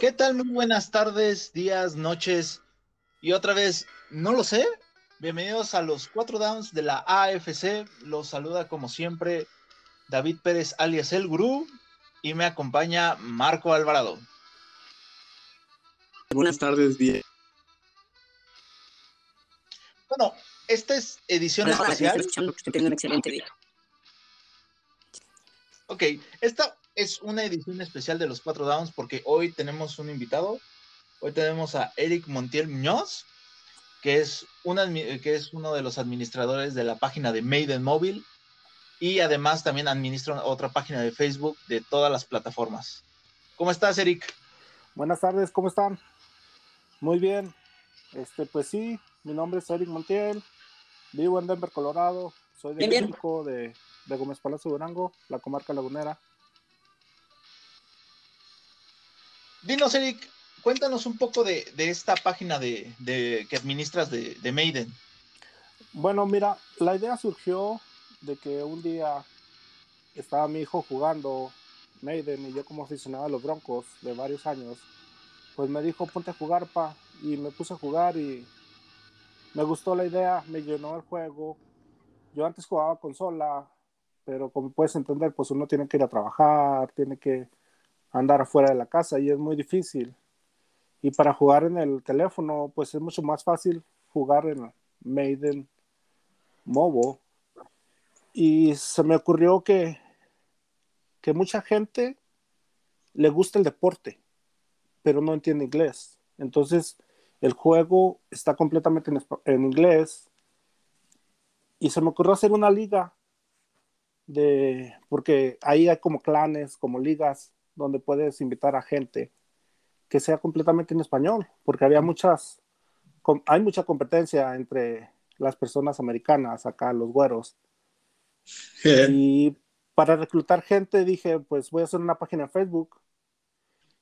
¿Qué tal? Muy buenas tardes, días, noches. Y otra vez, no lo sé. Bienvenidos a los cuatro downs de la AFC. Los saluda como siempre David Pérez alias El Gurú y me acompaña Marco Alvarado. Buenas tardes, bien. Bueno, esta es edición especial. Que un excelente día. Ok, esta es una edición especial de los cuatro downs porque hoy tenemos un invitado. Hoy tenemos a Eric Montiel Muñoz, que es, que es uno de los administradores de la página de Maiden Mobile y además también administra otra página de Facebook de todas las plataformas. ¿Cómo estás, Eric? Buenas tardes, ¿cómo están? Muy bien. Este, pues sí, mi nombre es Eric Montiel, vivo en Denver, Colorado, soy de México, de, de Gómez Palacio Durango, la comarca lagunera. Dinos, Eric, cuéntanos un poco de, esta página de, que administras de, Maiden. Bueno, mira, la idea surgió de que un día estaba mi hijo jugando Maiden y yo como aficionado a los Broncos de varios años, pues me dijo ponte a jugar pa y me puse a jugar y me gustó la idea, me llenó el juego. Yo antes jugaba consola, pero como puedes entender, pues uno tiene que ir a trabajar, tiene que andar afuera de la casa y es muy difícil. Y para jugar en el teléfono, pues es mucho más fácil jugar en Maiden Mobile. Y se me ocurrió que, que mucha gente le gusta el deporte, pero no entiende inglés. Entonces, el juego está completamente en, en inglés. Y se me ocurrió hacer una liga de, porque ahí hay como clanes, como ligas donde puedes invitar a gente que sea completamente en español, porque había muchas, hay mucha competencia entre las personas americanas, acá los güeros. Y para reclutar gente dije, pues voy a hacer una página en Facebook.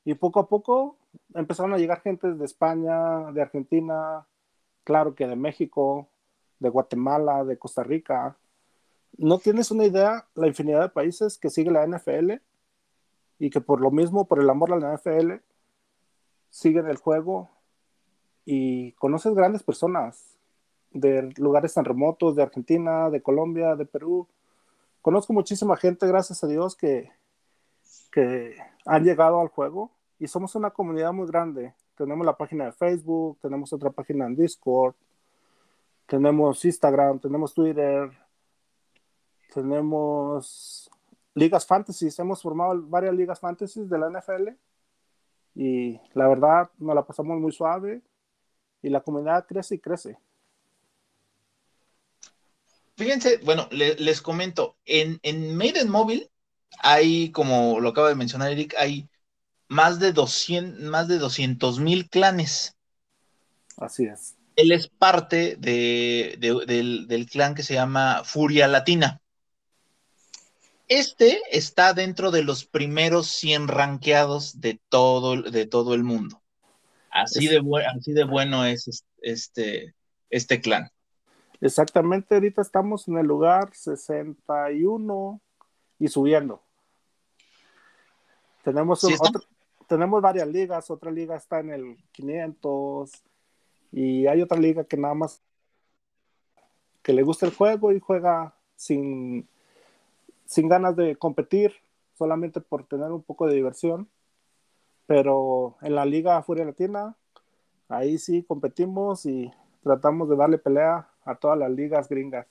Y poco a poco empezaron a llegar gente de España, de Argentina, claro que de México, de Guatemala, de Costa Rica. No tienes una idea la infinidad de países que sigue la NFL y que por lo mismo, por el amor a la NFL, siguen el juego y conoces grandes personas de lugares tan remotos, de Argentina, de Colombia, de Perú. Conozco muchísima gente, gracias a Dios, que, que han llegado al juego y somos una comunidad muy grande. Tenemos la página de Facebook, tenemos otra página en Discord, tenemos Instagram, tenemos Twitter, tenemos ligas fantasy, hemos formado varias ligas fantasy de la NFL y la verdad nos la pasamos muy suave y la comunidad crece y crece. Fíjense, bueno, les comento, en, en Maiden Mobile hay, como lo acaba de mencionar Eric, hay más de 200 más de 200 mil clanes. Así es. Él es parte de, del, del, clan que se llama Furia Latina. Este está dentro de los primeros 100 rankeados de todo, de todo el mundo. Así, de, así de bueno es este, este clan. Exactamente, ahorita estamos en el lugar 61 y subiendo. Tenemos, tenemos varias ligas, otra liga está en el 500 y hay otra liga que nada más que le gusta el juego y juega sin sin ganas de competir, solamente por tener un poco de diversión. Pero en la Liga Furia Latina, ahí sí competimos y tratamos de darle pelea a todas las ligas gringas.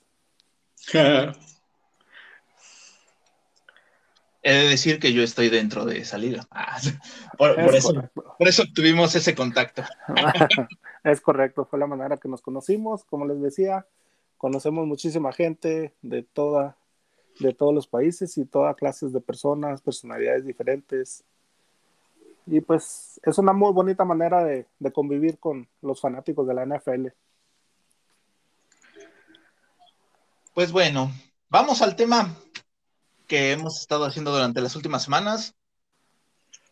He de decir que yo estoy dentro de esa liga. Ah, por, eso, por, eso, tuvimos ese contacto. es correcto, fue la manera que nos conocimos. Como les decía, conocemos muchísima gente de toda de todos los países y todas clases de personas, personalidades diferentes. Y pues es una muy bonita manera de, convivir con los fanáticos de la NFL. Pues bueno, vamos al tema que hemos estado haciendo durante las últimas semanas.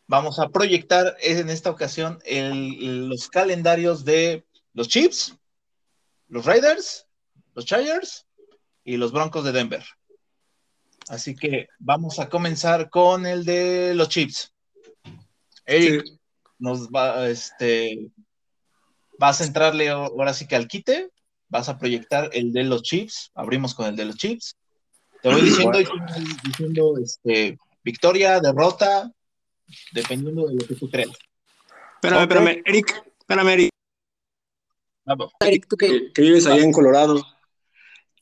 Vamos a proyectar en esta ocasión los calendarios de los Chiefs, los Raiders, los Chargers y los Broncos de Denver. Así que vamos a comenzar con el de los chips. Eric, nos va, este, vas a entrarle ahora sí que al quite, vas a proyectar el de los chips, abrimos con el de los chips. Te voy diciendo, diciendo este, victoria, derrota, dependiendo de lo que tú creas. Espérame, espérame, Eric, espérame, Eric. Eric, tú que, vives allá en Colorado,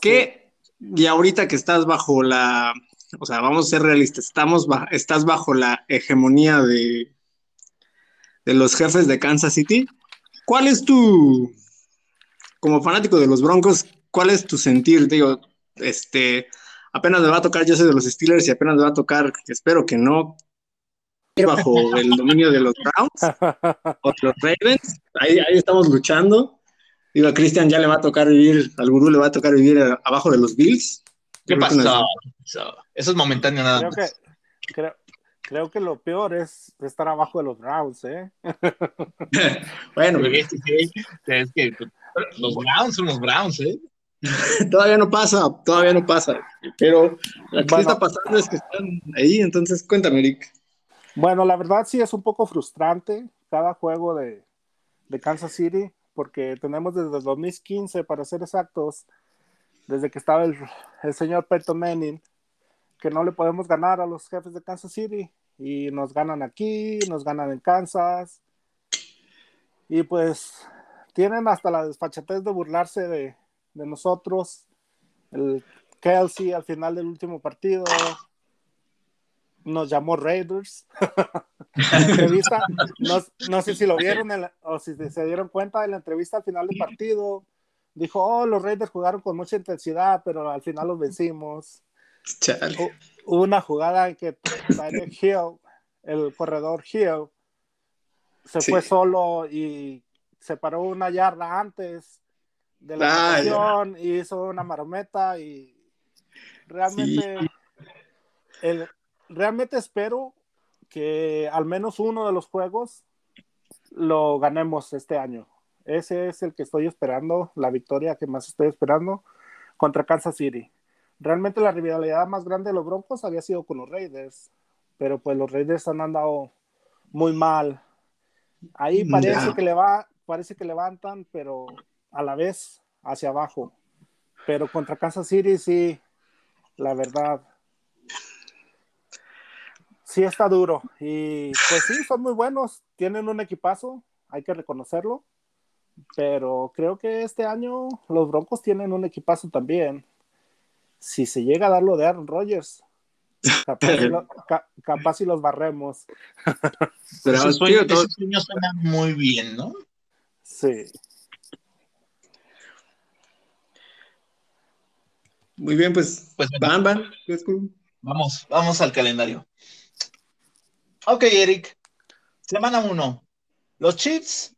¿qué, y ahorita que estás bajo la, o sea, vamos a ser realistas, estamos estás bajo la hegemonía de, de los jefes de Kansas City, ¿cuál es tu, como fanático de los Broncos, cuál es tu sentir? Digo, este, apenas me va a tocar, yo soy de los Steelers y apenas me va a tocar, espero que no, bajo el dominio de los Browns o los Ravens, ahí, ahí estamos luchando. Digo, a Cristian ya le va a tocar vivir, al gurú le va a tocar vivir abajo de los Bills. ¿Qué pasó? Eso es momentáneo nada creo Que, creo, que lo peor es estar abajo de los Browns, ¿eh? bueno, es que los Browns son los Browns, ¿eh? todavía no pasa, todavía no pasa. Pero lo que está pasando es que están ahí, entonces cuéntame, Eric. Bueno, la verdad sí es un poco frustrante cada juego de, de Kansas City, porque tenemos desde 2015, para ser exactos, desde que estaba el, señor Peyton Manning, que no le podemos ganar a los jefes de Kansas City. Y nos ganan aquí, nos ganan en Kansas. Y pues tienen hasta la desfachatez de burlarse de nosotros. El Kelsey al final del último partido nos llamó Raiders. entrevista, no, no, sé si lo vieron o si se dieron cuenta de la entrevista al final del partido. Dijo, oh, los Raiders jugaron con mucha intensidad, pero al final los vencimos. Hubo una jugada en que Hill, el corredor Hill, se fue solo y se paró una yarda antes de la ah, y hizo una marometa y realmente el, realmente espero que al menos uno de los juegos lo ganemos este año. Ese es el que estoy esperando, la victoria que más estoy esperando contra Kansas City. Realmente la rivalidad más grande de los Broncos había sido con los Raiders, pero pues los Raiders han andado muy mal. Ahí parece que le va, parece que levantan, pero a la vez hacia abajo. Pero contra Kansas City sí, la verdad, sí está duro. Y pues sí, son muy buenos, tienen un equipazo, hay que reconocerlo. Pero creo que este año los Broncos tienen un equipazo también. Si se llega a dar lo de Aaron Rodgers, capaz, si, los barremos. Pero esos sueños suenan muy bien, ¿no? Sí. Muy bien, pues, pues van, van. Vamos, vamos al calendario. Ok, Eric. Semana 1. Los Chiefs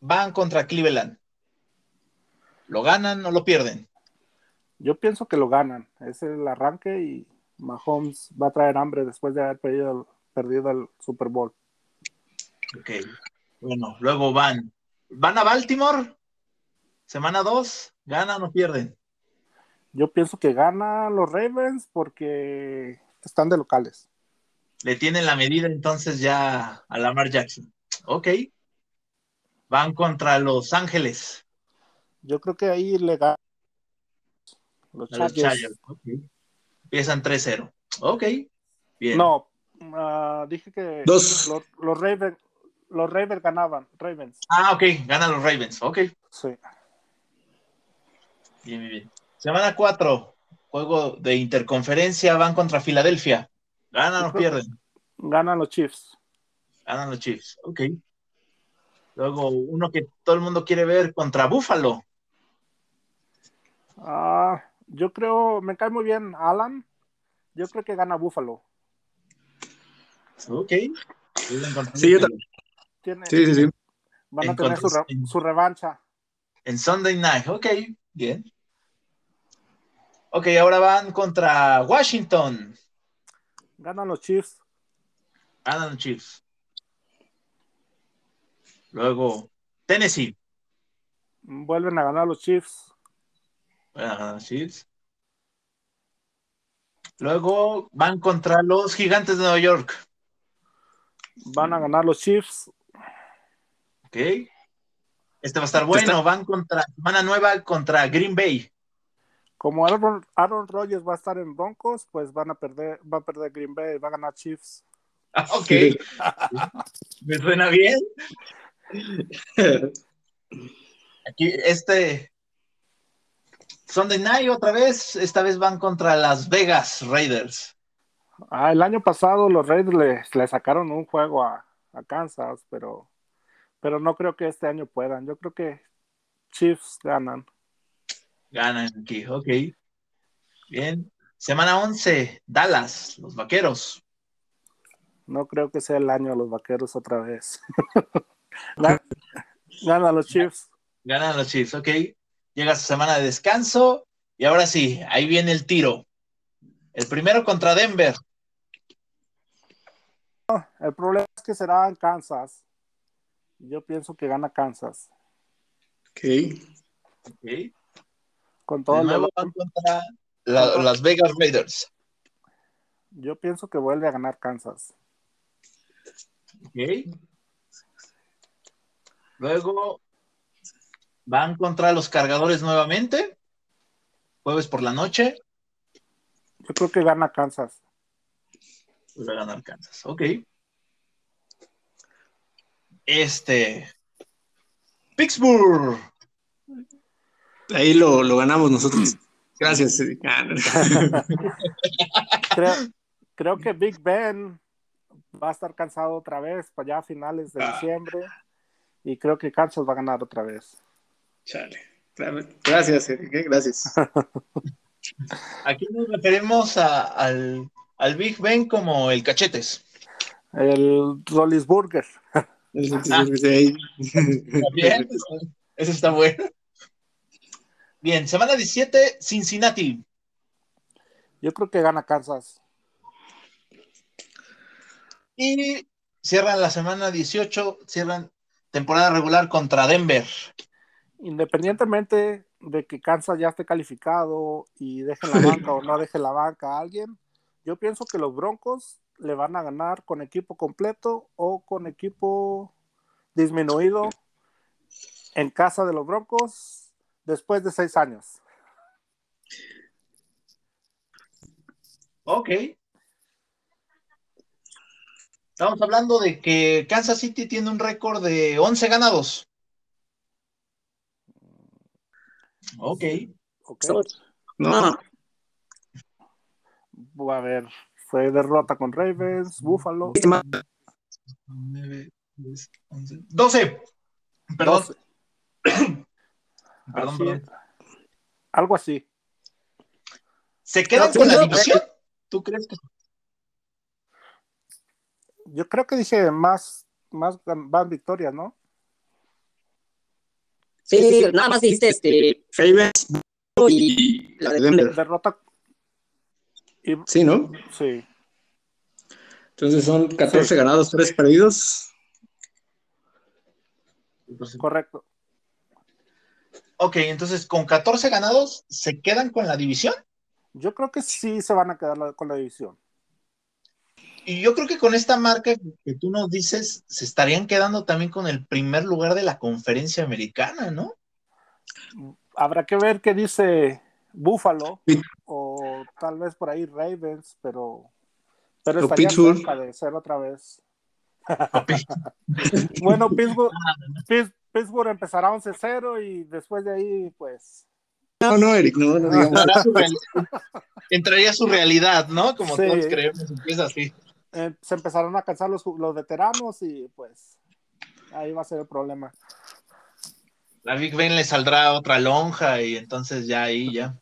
van contra Cleveland. ¿Lo ganan o lo pierden? Yo pienso que lo ganan. Es el arranque y Mahomes va a traer hambre después de haber perdido, perdido el Super Bowl. Ok. Bueno, luego van. ¿Van a Baltimore? Semana 2. ¿Ganan o pierden? Yo pienso que ganan los Ravens porque están de locales le tienen la medida entonces ya a Lamar Jackson. Ok. Van contra Los Ángeles. Yo creo que ahí le ganan los Chargers. Empiezan 3-0. Ok. Bien. No, uh, dije que Dos. Los, los, Ravens, los Ravens ganaban. Ravens. Ah, ok. Ganan los Ravens. Ok. Sí. Bien, bien, bien. Semana 4. Juego de interconferencia. Van contra Filadelfia. ¿Ganan o pierden? Ganan los Chiefs. Ganan los Chiefs, ok. Luego, uno que todo el mundo quiere ver contra Buffalo. Ah, yo creo, me cae muy bien Alan. Yo creo que gana Buffalo. Ok. Sí, yo también. sí, sí, sí. Van a tener su, revancha. En Sunday Night, ok, bien. Ok, ahora van contra Washington. Ganan los Chiefs. Ganan los Chiefs. Luego, Tennessee. Vuelven a ganar los Chiefs. Vuelven a ganar los Chiefs. Luego van contra los Gigantes de Nueva York. Van a ganar los Chiefs. Este va a estar bueno. Van contra semana nueva contra Green Bay. Como Aaron, Aaron Rodgers va a estar en Broncos, pues van a perder, va a perder Green Bay, va a ganar Chiefs. Ah, ok. Me suena bien. Aquí, este Sunday Night otra vez, esta vez van contra Las Vegas Raiders. Ah, el año pasado los Raiders le, sacaron un juego a, Kansas, pero, pero no creo que este año puedan. Yo creo que Chiefs ganan. Ganan aquí, ok. Bien. Semana 11, Dallas, los vaqueros. No creo que sea el año de los vaqueros otra vez. Ganan los Chiefs. Ganan los Chiefs, ok. Llega su semana de descanso y ahora sí, ahí viene el tiro. El primero contra Denver. el problema es que será en Kansas. Yo pienso que gana Kansas. Ok. okay. Con todo el nuevo contra las Vegas Raiders. Yo pienso que vuelve a ganar Kansas. Ok. Luego van contra los cargadores nuevamente. Jueves por la noche. Yo creo que gana Kansas. Va a ganar Kansas. Ok. Este. Pittsburgh. Ahí lo, lo ganamos nosotros. Gracias. creo, creo que Big Ben va a estar cansado otra vez para allá a finales de ah. diciembre y creo que Kansas va a ganar otra vez. Chale. Gracias, Enrique, gracias. Aquí nos referimos al, al, Big Ben como el cachetes. El Rollisburger. Bien, eso está bueno. Bien, semana 17, Cincinnati. Yo creo que gana Kansas. Y cierran la semana 18, cierran temporada regular contra Denver. Independientemente de que Kansas ya esté calificado y deje la banca o no deje la banca a alguien, yo pienso que los Broncos le van a ganar con equipo completo o con equipo disminuido en casa de los Broncos después de seis años. Ok. Estamos hablando de que Kansas City tiene un récord de 11 ganados. Ok. okay. No. A ver, fue derrota con Ravens, Buffalo. 12. Perdón. perdón, Algo así. ¿Se quedan con la división? ¿Tú crees que yo creo que dije más, más van victorias, ¿no? Sí, nada más dijiste este. Ravens y la de Denver. Derrota. Sí, ¿no? Sí. Entonces son 14 ganados, 3 perdidos. Correcto. Ok, entonces con 14 ganados, ¿se quedan con la división? Yo creo que sí se van a quedar con la división. Y yo creo que con esta marca que tú nos dices, se estarían quedando también con el primer lugar de la conferencia americana, ¿no? Habrá que ver qué dice Buffalo o tal vez por ahí Ravens, pero, pero estaría cerca de ser otra vez. bueno, Pittsburgh, Pittsburgh empezará 11-0 y después de ahí, pues. No, no, Eric, no, no Entraría su realidad, ¿no? Como todos creemos, empieza así. Eh, se empezaron a cansar los, los veteranos y pues ahí va a ser el problema. La Big Ben le saldrá otra lonja y entonces ya ahí ya.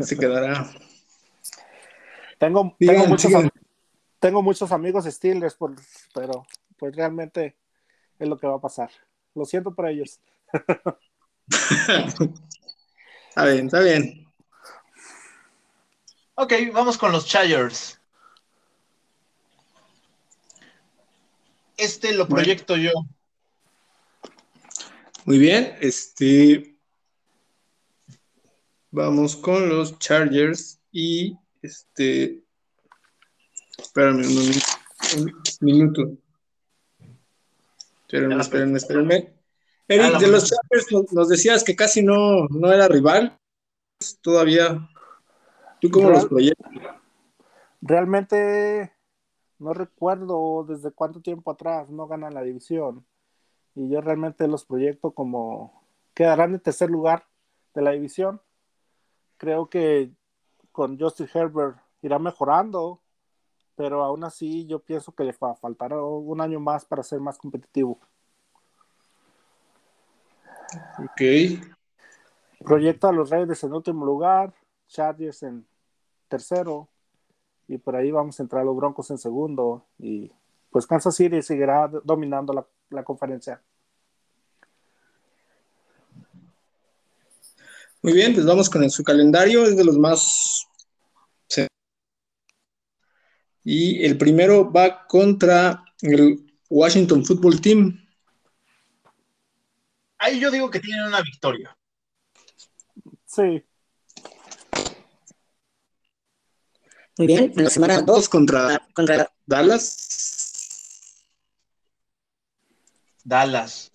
Se quedará. Tengo, tengo, muchos, tengo muchos amigos Steelers, pero pues realmente es lo que va a pasar. Lo siento por ellos. está bien, está bien. Ok, vamos con los Chargers. Este lo proyecto yo. Muy bien, este. Vamos con los Chargers y este. Espérame un, minuto. Espérenme, espérenme, espérenme. Eric, de los Chargers nos, decías que casi no, no era rival. Todavía. ¿Tú cómo los proyectas? Realmente no recuerdo desde cuánto tiempo atrás no ganan la división. Y yo realmente los proyecto como quedarán en tercer lugar de la división. Creo que con Justin Herbert irá mejorando, pero aún así yo pienso que le faltará un año más para ser más competitivo. Ok. Proyecto a los Raiders en último lugar, Chargers en tercero, y por ahí vamos a entrar los Broncos en segundo, y pues Kansas City seguirá dominando la, la conferencia. Muy bien, pues vamos con su calendario, es de los más... Y el primero va contra el Washington Football Team. Ahí yo digo que tienen una victoria. Sí. Muy bien, en la semana 2 contra, contra Dallas. Dallas.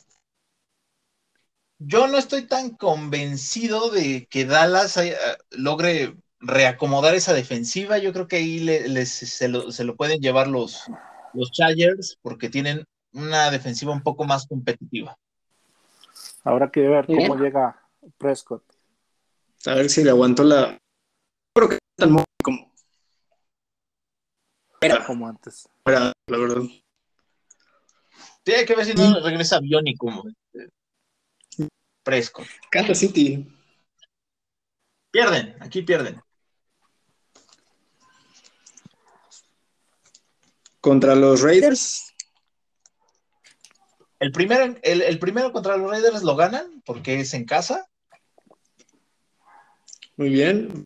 Yo no estoy tan convencido de que Dallas logre reacomodar esa defensiva. Yo creo que ahí se, lo, pueden llevar los, los Chargers porque tienen una defensiva un poco más competitiva. Habrá que ver cómo llega Prescott. A ver si le aguantó la. Creo que tan como. Era como antes. Era, la verdad. Tiene que ver si no regresa biónico. Prescott. Kansas City. Pierden, aquí pierden. Contra los Raiders. El primero, el, primero contra los Raiders lo ganan porque es en casa. Muy bien.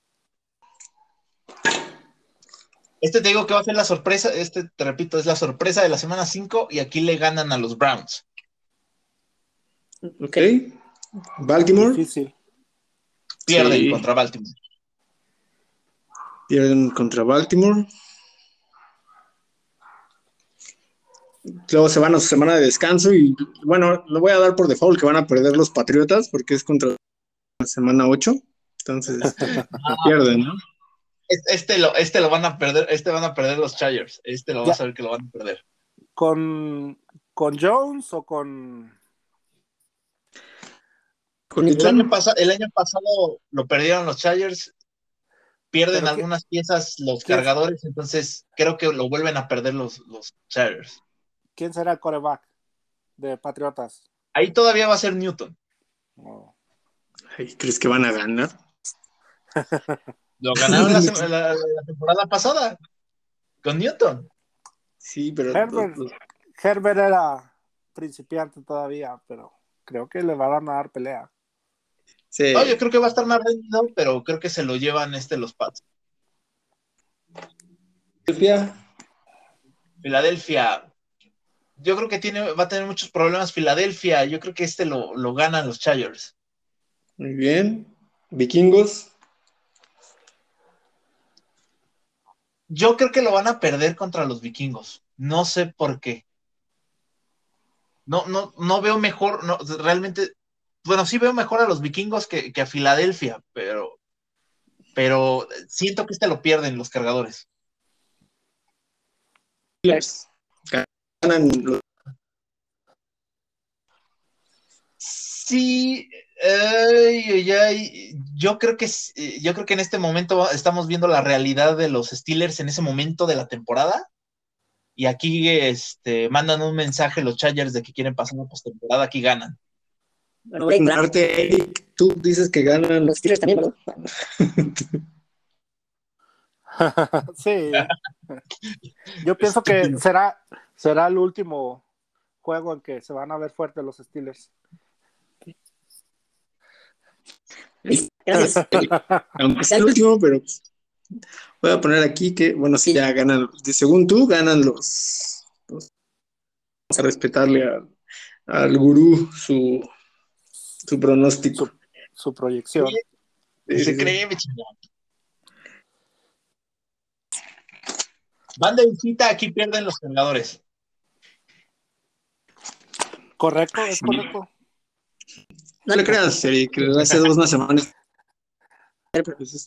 Este te digo que va a ser la sorpresa, este te repito, es la sorpresa de la semana 5 y aquí le ganan a los Browns. Ok. Baltimore. Difícil. Pierden contra Baltimore. Pierden contra Baltimore. Luego se van a su semana de descanso y bueno, lo voy a dar por default que van a perder los Patriotas porque es contra la semana 8. Entonces pierden, ¿no? Este lo, este lo van a perder, este van a perder los Chargers. Este lo vas a ver que lo van a perder. ¿Con, con Jones o con el, año el año pasado lo perdieron los Chargers, pierden algunas piezas los cargadores, entonces creo que lo vuelven a perder los, los Chargers. ¿Quién será el coreback de Patriotas? Ahí todavía va a ser Newton. ¿Crees que van a ganar? lo ganaron la, temporada pasada con Newton. Sí, pero. Herbert era principiante todavía, pero creo que le van a dar pelea. No, yo creo que va a estar más rendido, pero creo que se lo llevan este los Pats. Filadelfia. Filadelfia. Yo creo que tiene, va a tener muchos problemas Filadelfia. Yo creo que este lo, lo ganan los Chargers. Muy bien. Vikingos. Yo creo que lo van a perder contra los vikingos. No sé por qué. No, no, no veo mejor, no, realmente bueno, sí veo mejor a los vikingos que, a Filadelfia, pero, pero siento que este lo pierden los cargadores. Sí, yo creo que yo creo que en este momento estamos viendo la realidad de los Steelers en ese momento de la temporada. Y aquí este, mandan un mensaje los Chargers de que quieren pasar una postemporada, aquí ganan. Eric, tú dices que ganan los Steelers también, ¿no? sí. Yo pienso que será, será el último juego en que se van a ver fuertes los Steelers. Aunque sea el último, pero voy a poner aquí que, bueno, si ya ganan, según tú, ganan los, vamos a respetarle al gurú su, su pronóstico. Su, proyección. Se cree, Van de visita, aquí pierden los cargadores. Correcto, es correcto. No le creas, Eric, hace dos unas semanas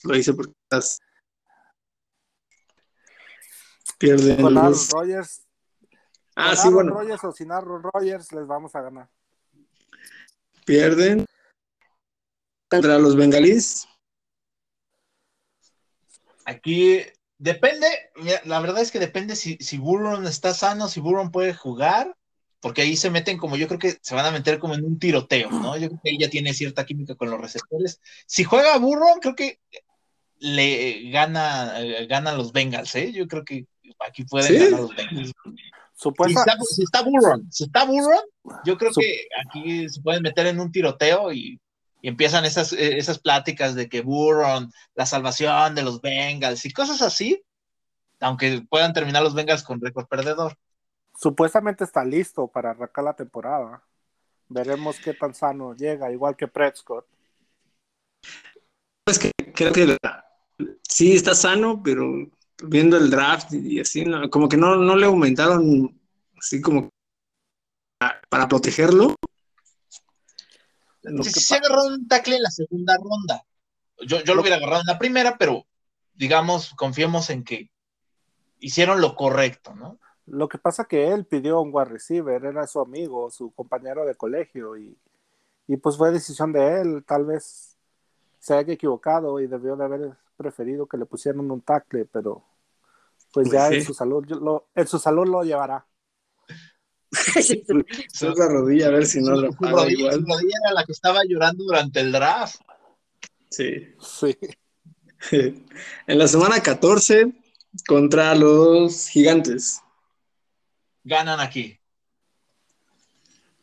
lo hice porque estás pierden con Aaron Rodgers. Ah, sí, bueno. Rodgers o sin Aaron Rodgers les vamos a ganar. Pierden contra los bengalíes. Aquí depende, la verdad es que depende si, si Burron está sano, si Burron puede jugar, porque ahí se meten como yo creo que se van a meter como en un tiroteo, ¿no? Yo creo que ella tiene cierta química con los receptores. Si juega Burron, creo que le gana, eh, gana los Bengals, ¿eh? Yo creo que aquí pueden ganar los Bengals. Si está, si está Burron, si está Burron, yo creo que aquí se pueden meter en un tiroteo y, empiezan esas, eh, esas pláticas de que Burron, la salvación de los Bengals y cosas así, aunque puedan terminar los Bengals con récord perdedor. Supuestamente está listo para arrancar la temporada. Veremos qué tan sano llega, igual que Prescott. Es que creo que sí está sano, pero viendo el draft y así, como que no, no le aumentaron así como para, protegerlo. Si se agarró un tackle en la segunda ronda. Yo, yo lo hubiera agarrado en la primera, pero digamos, confiemos en que hicieron lo correcto, ¿no? Lo que pasa que él pidió un wide receiver, era su amigo, su compañero de colegio, y, y pues fue decisión de él, tal vez se haya equivocado y debió de haber preferido que le pusieran un tackle, pero pues, pues ya en su salud lo, en su salud lo llevará. La rodilla a ver si no lo rodilla, su rodilla era la que estaba llorando durante el draft. Sí. Sí. en la semana 14 contra los gigantes. Ganan aquí.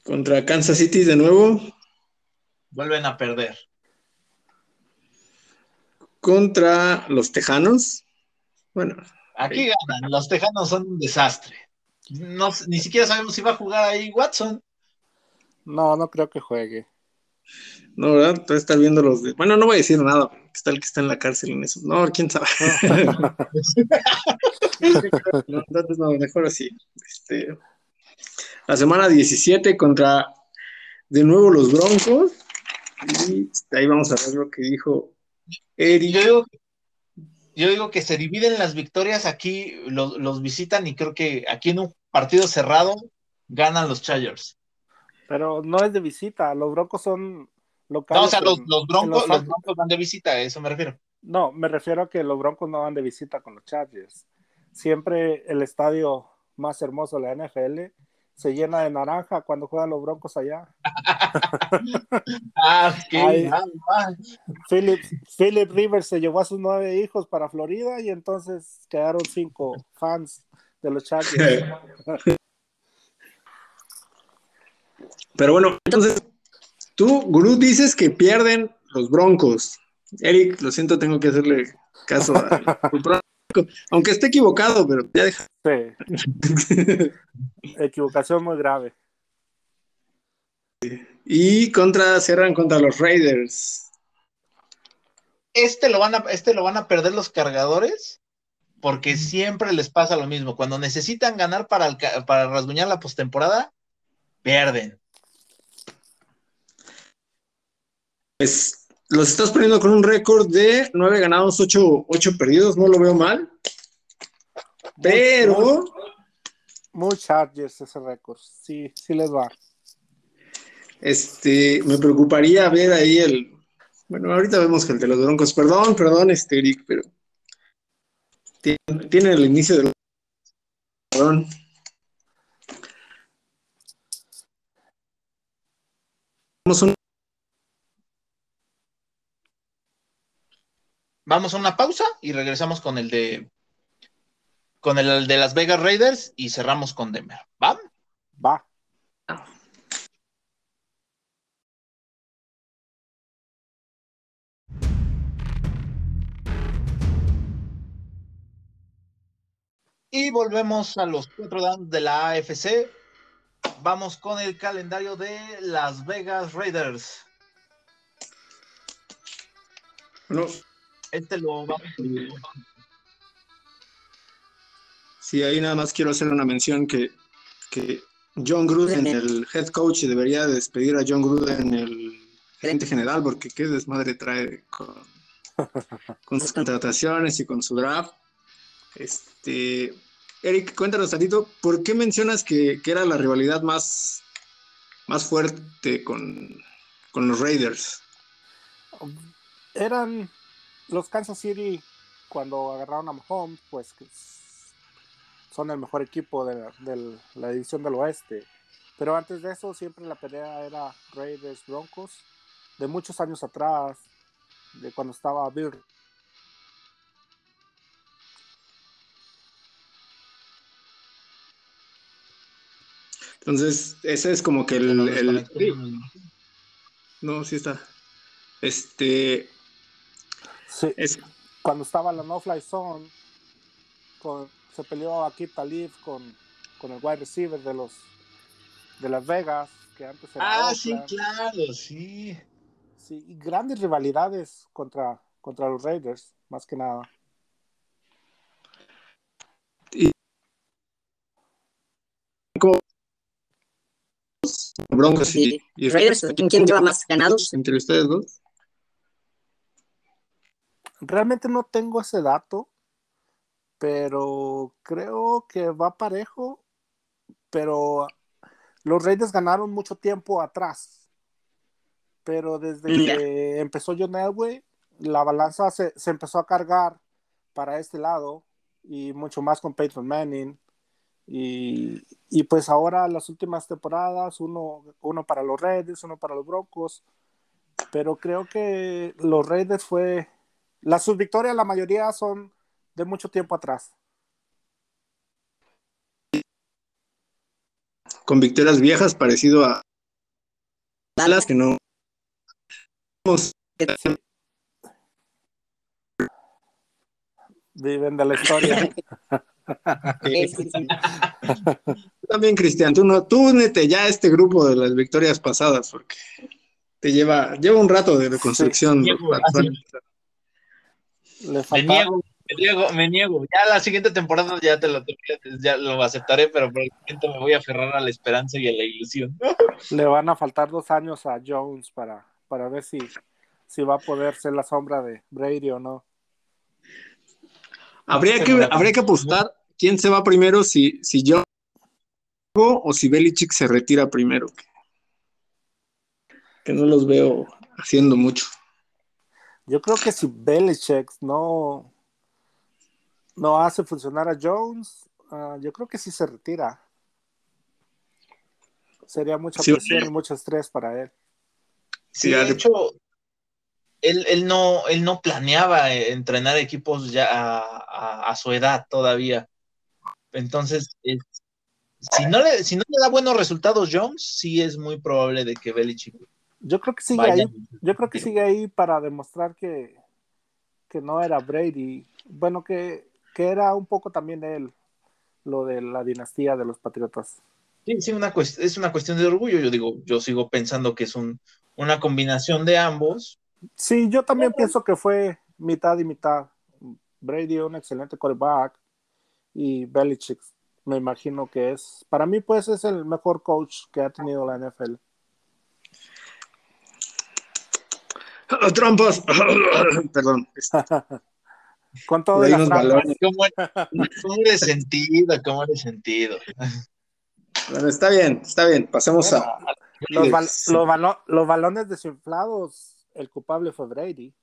Contra Kansas City de nuevo. Vuelven a perder contra los Tejanos. Bueno. Aquí ganan, los Tejanos son un desastre. No, ni siquiera sabemos si va a jugar ahí Watson. No, no creo que juegue. No, ¿verdad? Tú estás viendo los de... Bueno, no voy a decir nada, está el que está en la cárcel en eso. No, quién sabe. no, entonces, no, mejor así. Este, la semana 17 contra de nuevo los Broncos. Y ahí vamos a ver lo que dijo yo, digo, que se dividen las victorias aquí, los, visitan y creo que aquí en un partido cerrado ganan los Chargers. Pero no es de visita, los Broncos son locales. No, o sea, los, broncos, los, broncos van de visita, a eso me refiero. No, me refiero a que los Broncos no van de visita con los Chargers. Siempre el estadio más hermoso de la NFL se llena de naranja cuando juegan los Broncos allá. ah, qué Philip, Philip Rivers se llevó a sus nueve hijos para Florida y entonces quedaron cinco fans de los Chargers. Pero bueno, entonces tú, Guru, dices que pierden los Broncos. Eric, lo siento, tengo que hacerle caso a aunque esté equivocado, pero ya deja. Sí. Equivocación muy grave. Y contra, cierran contra los Raiders. Este lo van a, este lo van a perder los cargadores, porque siempre les pasa lo mismo. Cuando necesitan ganar para, para rasguñar la postemporada, pierden. Pues los estás poniendo con un récord de nueve ganados, ocho, perdidos, no lo veo mal. Pero. Muy, Chargers ese récord, sí, sí les va. Este, me preocuparía ver ahí el. Bueno, ahorita vemos que el de los Broncos, perdón, perdón, este Eric, pero. Tiene, el inicio del. Perdón. Vamos un Vamos a una pausa y regresamos con el de con el de las Vegas Raiders y cerramos con Denver. ¿Va? Va. Y volvemos a los cuatro downs de la AFC. Vamos con el calendario de Las Vegas Raiders. Bueno, este lo vamos Sí, ahí nada más quiero hacer una mención que, John Gruden, el head coach, debería despedir a John Gruden, el gerente general, porque qué desmadre trae con, con sus contrataciones y con su draft. Este, Eric, cuéntanos tantito, ¿por qué mencionas que, era la rivalidad más, más fuerte con, con los Raiders? Eran los Kansas City cuando agarraron a Mahomes, pues son el mejor equipo de, la división del oeste. Pero antes de eso siempre la pelea era Raiders Broncos, de muchos años atrás, de cuando estaba Bill. Entonces, ese es como que el, No, sí está. Este. Sí. Es... Cuando estaba la No Fly Zone, con, se peleó aquí Talib con, con el wide receiver de los de Las Vegas, que antes era. Ah, sí, claro, sí. Sí, y grandes rivalidades contra, contra los Raiders, más que nada. Y Broncos y, Raiders, ¿quién lleva más ganados? Entre ustedes dos. Realmente no tengo ese dato, pero creo que va parejo. Pero los Raiders ganaron mucho tiempo atrás. Pero desde que empezó John Elway, la balanza se, empezó a cargar para este lado y mucho más con Peyton Manning. Y, pues ahora las últimas temporadas, uno, uno para los Raiders, uno para los Broncos. Pero creo que los Raiders fue. Las subvictorias, la mayoría son de mucho tiempo atrás. Con victorias viejas, parecido a Dallas, que no. Viven de la historia. También, Cristian, tú, no, tú únete ya a este grupo de las victorias pasadas, porque te lleva, lleva un rato de reconstrucción. Le me niego, me niego. Ya la siguiente temporada ya te lo, ya lo aceptaré, pero por el momento me voy a aferrar a la esperanza y a la ilusión. Le van a faltar dos años a Jones para, para ver si, si va a poder ser la sombra de Brady o no. Habría que, habría que apostar quién se va primero, si, si yo o si Belichick se retira primero. Que no los veo haciendo mucho. Yo creo que si Belichick no, no hace funcionar a Jones, ah, yo creo que sí se retira. Sería mucha presión y mucho estrés para él. Sí, de hecho, él, no, él no planeaba eh, entrenar equipos ya a, su edad todavía. Entonces, si, no le, si no le da buenos resultados Jones, sí es muy probable de que Belichick. Yo creo que sigue ahí. Yo creo que sigue ahí para demostrar que, que no era Brady. Bueno, que que era un poco también él, lo de la dinastía de los patriotas. Sí, sí, una es una cuestión de orgullo. Yo digo, yo sigo pensando que es un, una combinación de ambos. Sí, yo también pienso que fue mitad y mitad. Brady, un excelente quarterback, y Belichick, me imagino que es, para mí, pues es el mejor coach que ha tenido la NFL. Trampas, perdón. Con todo de las balones. ¿Cómo, de sentido? ¿Cómo de sentido? Bueno, está bien, está bien. Pasemos a. Los, los, balones desinflados, el culpable fue Brady.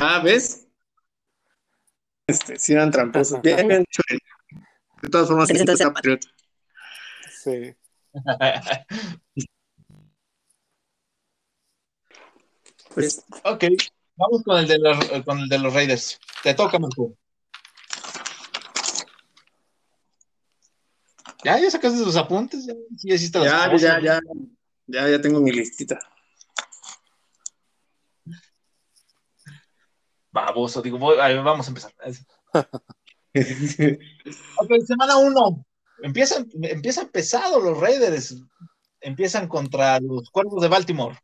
Ah, ¿ves? Este, sí eran tramposos. Bien, bien, De todas formas, sí, está patriota. Sí. Pues, ok. Vamos con el de los, con el de los Raiders. Te toca, Marco. ¿Ya? ¿Ya sacaste sus apuntes? ¿Ya, ya, ya, ya, ya, ya tengo mi listita. Baboso, digo, vamos a empezar. ok, semana uno. Empiezan, empiezan pesado los Raiders. Empiezan contra los cuervos de Baltimore.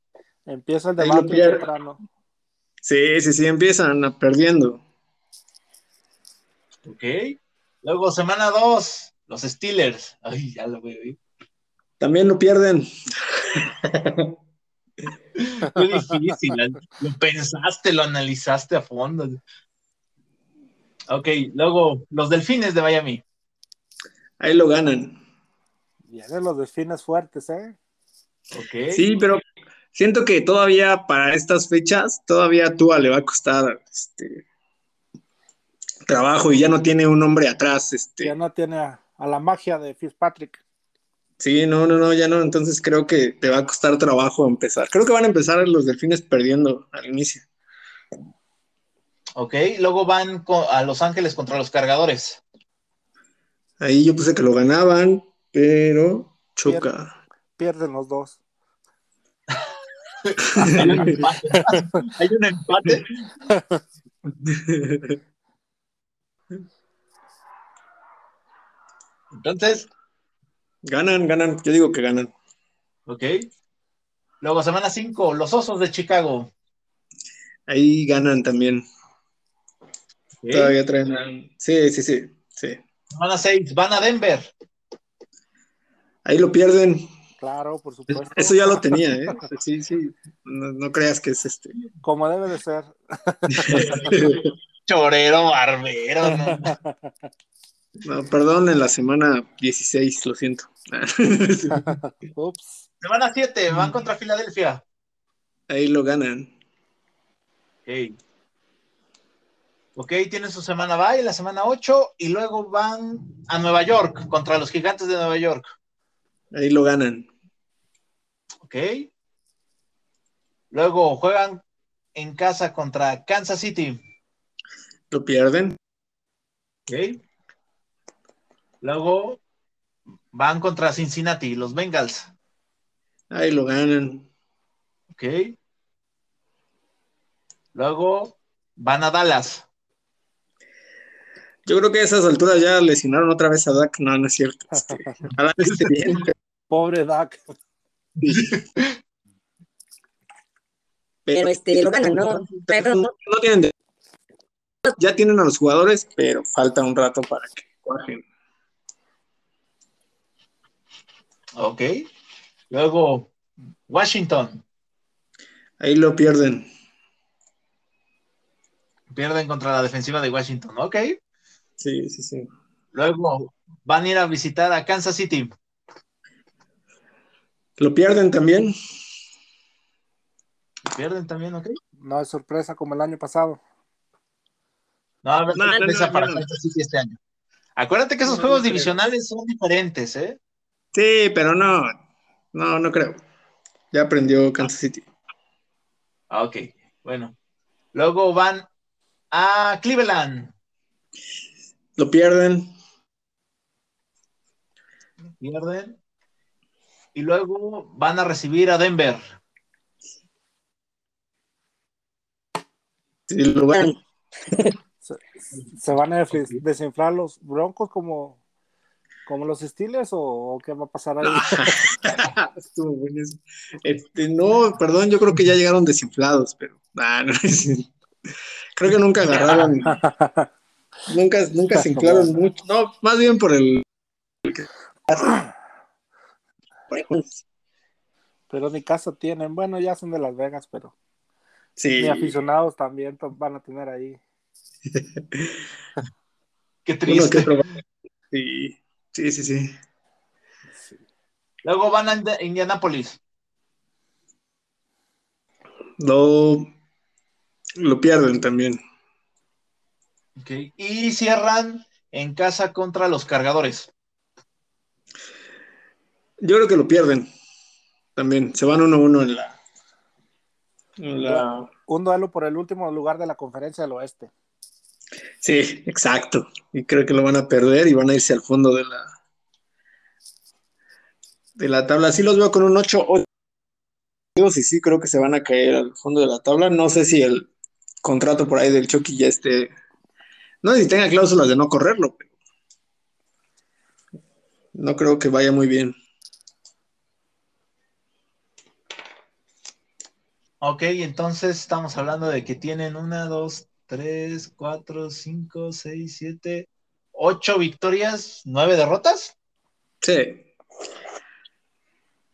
Empieza el debate temprano. Sí, sí, sí, empiezan perdiendo. Ok. Luego, semana 2, los Steelers. Ay, ya lo veo. También lo pierden. Qué difícil. Lo pensaste, lo analizaste a fondo. Ok, luego los delfines de Miami. Ahí lo ganan. Vienen los delfines fuertes, ¿eh? Ok. Sí, pero siento que todavía para estas fechas, todavía a Tua le va a costar este trabajo y ya no tiene un hombre atrás. Este. Ya no tiene a, a la magia de Fitzpatrick. Sí, no, no, no, ya no. Entonces creo que te va a costar trabajo empezar. Creo que van a empezar los delfines perdiendo al inicio. Ok, luego van a Los Ángeles contra los cargadores. Ahí yo puse que lo ganaban, pero choca. Pierden los dos. Hay un empate. Hay un empate. Entonces, ganan, ganan. Yo digo que ganan. ok. Luego, semana 5, los Osos de Chicago. Ahí ganan también. Todavía traen. Sí, sí, sí, sí. Semana 6, van a Denver. Ahí lo pierden. Claro, por supuesto. Eso ya lo tenía, ¿eh? Sí, sí. No, no creas que es este. Como debe de ser. Chorero, barbero. ¿no? No, perdón, en la semana 16, lo siento. Ups. Semana 7, van contra Filadelfia. Ahí lo ganan. Ok. Ok, tienen su semana bye, la semana 8, y luego van a Nueva York contra los gigantes de Nueva York. Ahí lo ganan. Ok. Luego juegan en casa contra Kansas City. Lo pierden. Ok. Luego van contra Cincinnati, los Bengals. Ahí lo ganan. Ok. Luego van a Dallas. Yo creo que a esas alturas ya lesionaron otra vez a Dak. No, no es cierto. Este, esté bien. Pobre Dak. Pero este, lo ganan, ¿no? Pero no, no tienen de- ya tienen a los jugadores, pero falta un rato para que cuajen. Ok. Luego Washington. Ahí lo pierden. Pierden contra la defensiva de Washington. Ok. Sí, sí, sí. Luego van a ir a visitar a Kansas City. Lo pierden también. Pierden también, ok. No es sorpresa como el año pasado. No, a ver, No, no, sorpresa no, para no. Kansas City este año. Acuérdate que esos No, juegos divisionales son diferentes, ¿eh? Sí, pero no. No, no creo. Ya aprendió Kansas City. Ah, ok, bueno. Luego van a Cleveland. Lo pierden. Pierden. Y luego van a recibir a Denver. Sí, lo ganan. Se, se van a des- desinflar los broncos como, como los Steelers o, o qué va a pasar ahí. Estuvo. Este, no, perdón, yo creo que ya llegaron desinflados, pero ah, no, creo que nunca agarraron, nunca, nunca se inflaron mucho. No, más bien por el. Pero ni caso tienen. Bueno, ya son de Las Vegas, pero Sí, ni aficionados también to- van a tener ahí. Qué triste. Sí, sí, sí, sí. Luego van a Ind- Indianapolis. Lo, lo pierden también. Ok. Y cierran en casa contra los cargadores. Yo creo que lo pierden también. Se van uno a uno en la. en la- Un duelo por el último lugar de la conferencia del oeste. Sí, exacto. Y creo que lo van a perder y van a irse al fondo de la de la tabla. Sí los veo con un 8 8. Sí, sí, creo que se van a caer al fondo de la tabla. No sé si el contrato por ahí del Chucky ya esté. No sé si tenga cláusulas de no correrlo, pero no creo que vaya muy bien. Ok, entonces estamos hablando de que tienen una, dos, tres, cuatro, cinco, seis, siete, ocho victorias, nueve derrotas. Sí.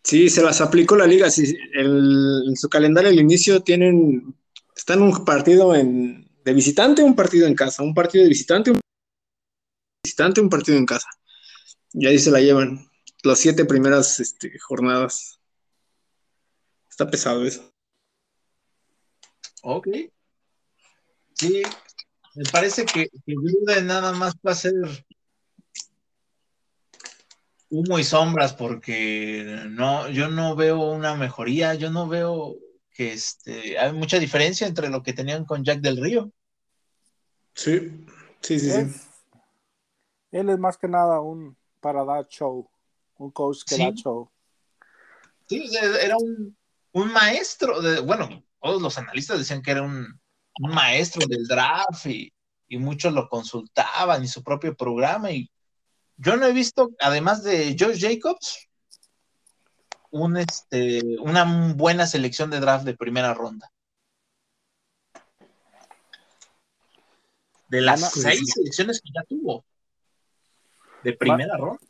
Sí, se las aplicó la liga. Sí, en su calendario al inicio tienen, están un partido en, de visitante, un partido en casa, un partido de visitante, un visitante, un partido en casa. Y ahí se la llevan las siete primeras este, jornadas. Está pesado eso. Ok. Sí, me parece que, que nada más va a ser humo y sombras porque no, yo no veo una mejoría, yo no veo que este, hay mucha diferencia entre lo que tenían con Jack del Río. Sí, sí, sí, sí. Él es más que nada un para dar show, un coach que da show. Sí, era un, maestro, de, bueno, todos los analistas decían que era un, maestro del draft y, y muchos lo consultaban y su propio programa y yo no he visto, además de Josh Jacobs, un, este, una buena selección de draft de primera ronda. De las seis selecciones que ya tuvo de primera ronda.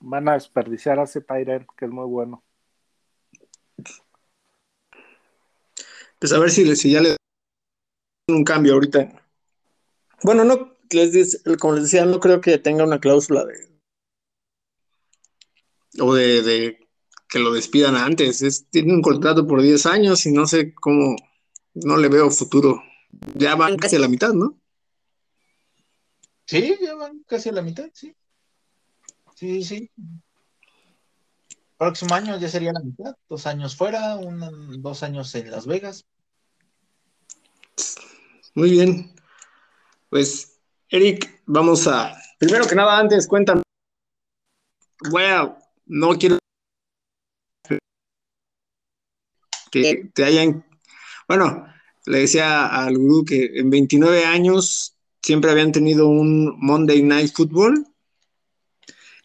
Van a desperdiciar a ese que es muy bueno. Pues a ver si, si ya le dan un cambio ahorita. Bueno, no, les como les decía, no creo que tenga una cláusula de. O de, que lo despidan antes. tiene un contrato por 10 años y no sé cómo. No le veo futuro. Ya van casi a la mitad, ¿no? Sí, ya van casi a la mitad, sí. Sí, sí. Próximo año ya sería la mitad. Dos años fuera, dos años en Las Vegas. Muy bien. Pues Eric, vamos a. Primero que nada, antes, cuéntame. Bueno, no quiero que te hayan. Bueno, le decía al gurú que en 29 años siempre habían tenido un Monday Night Football.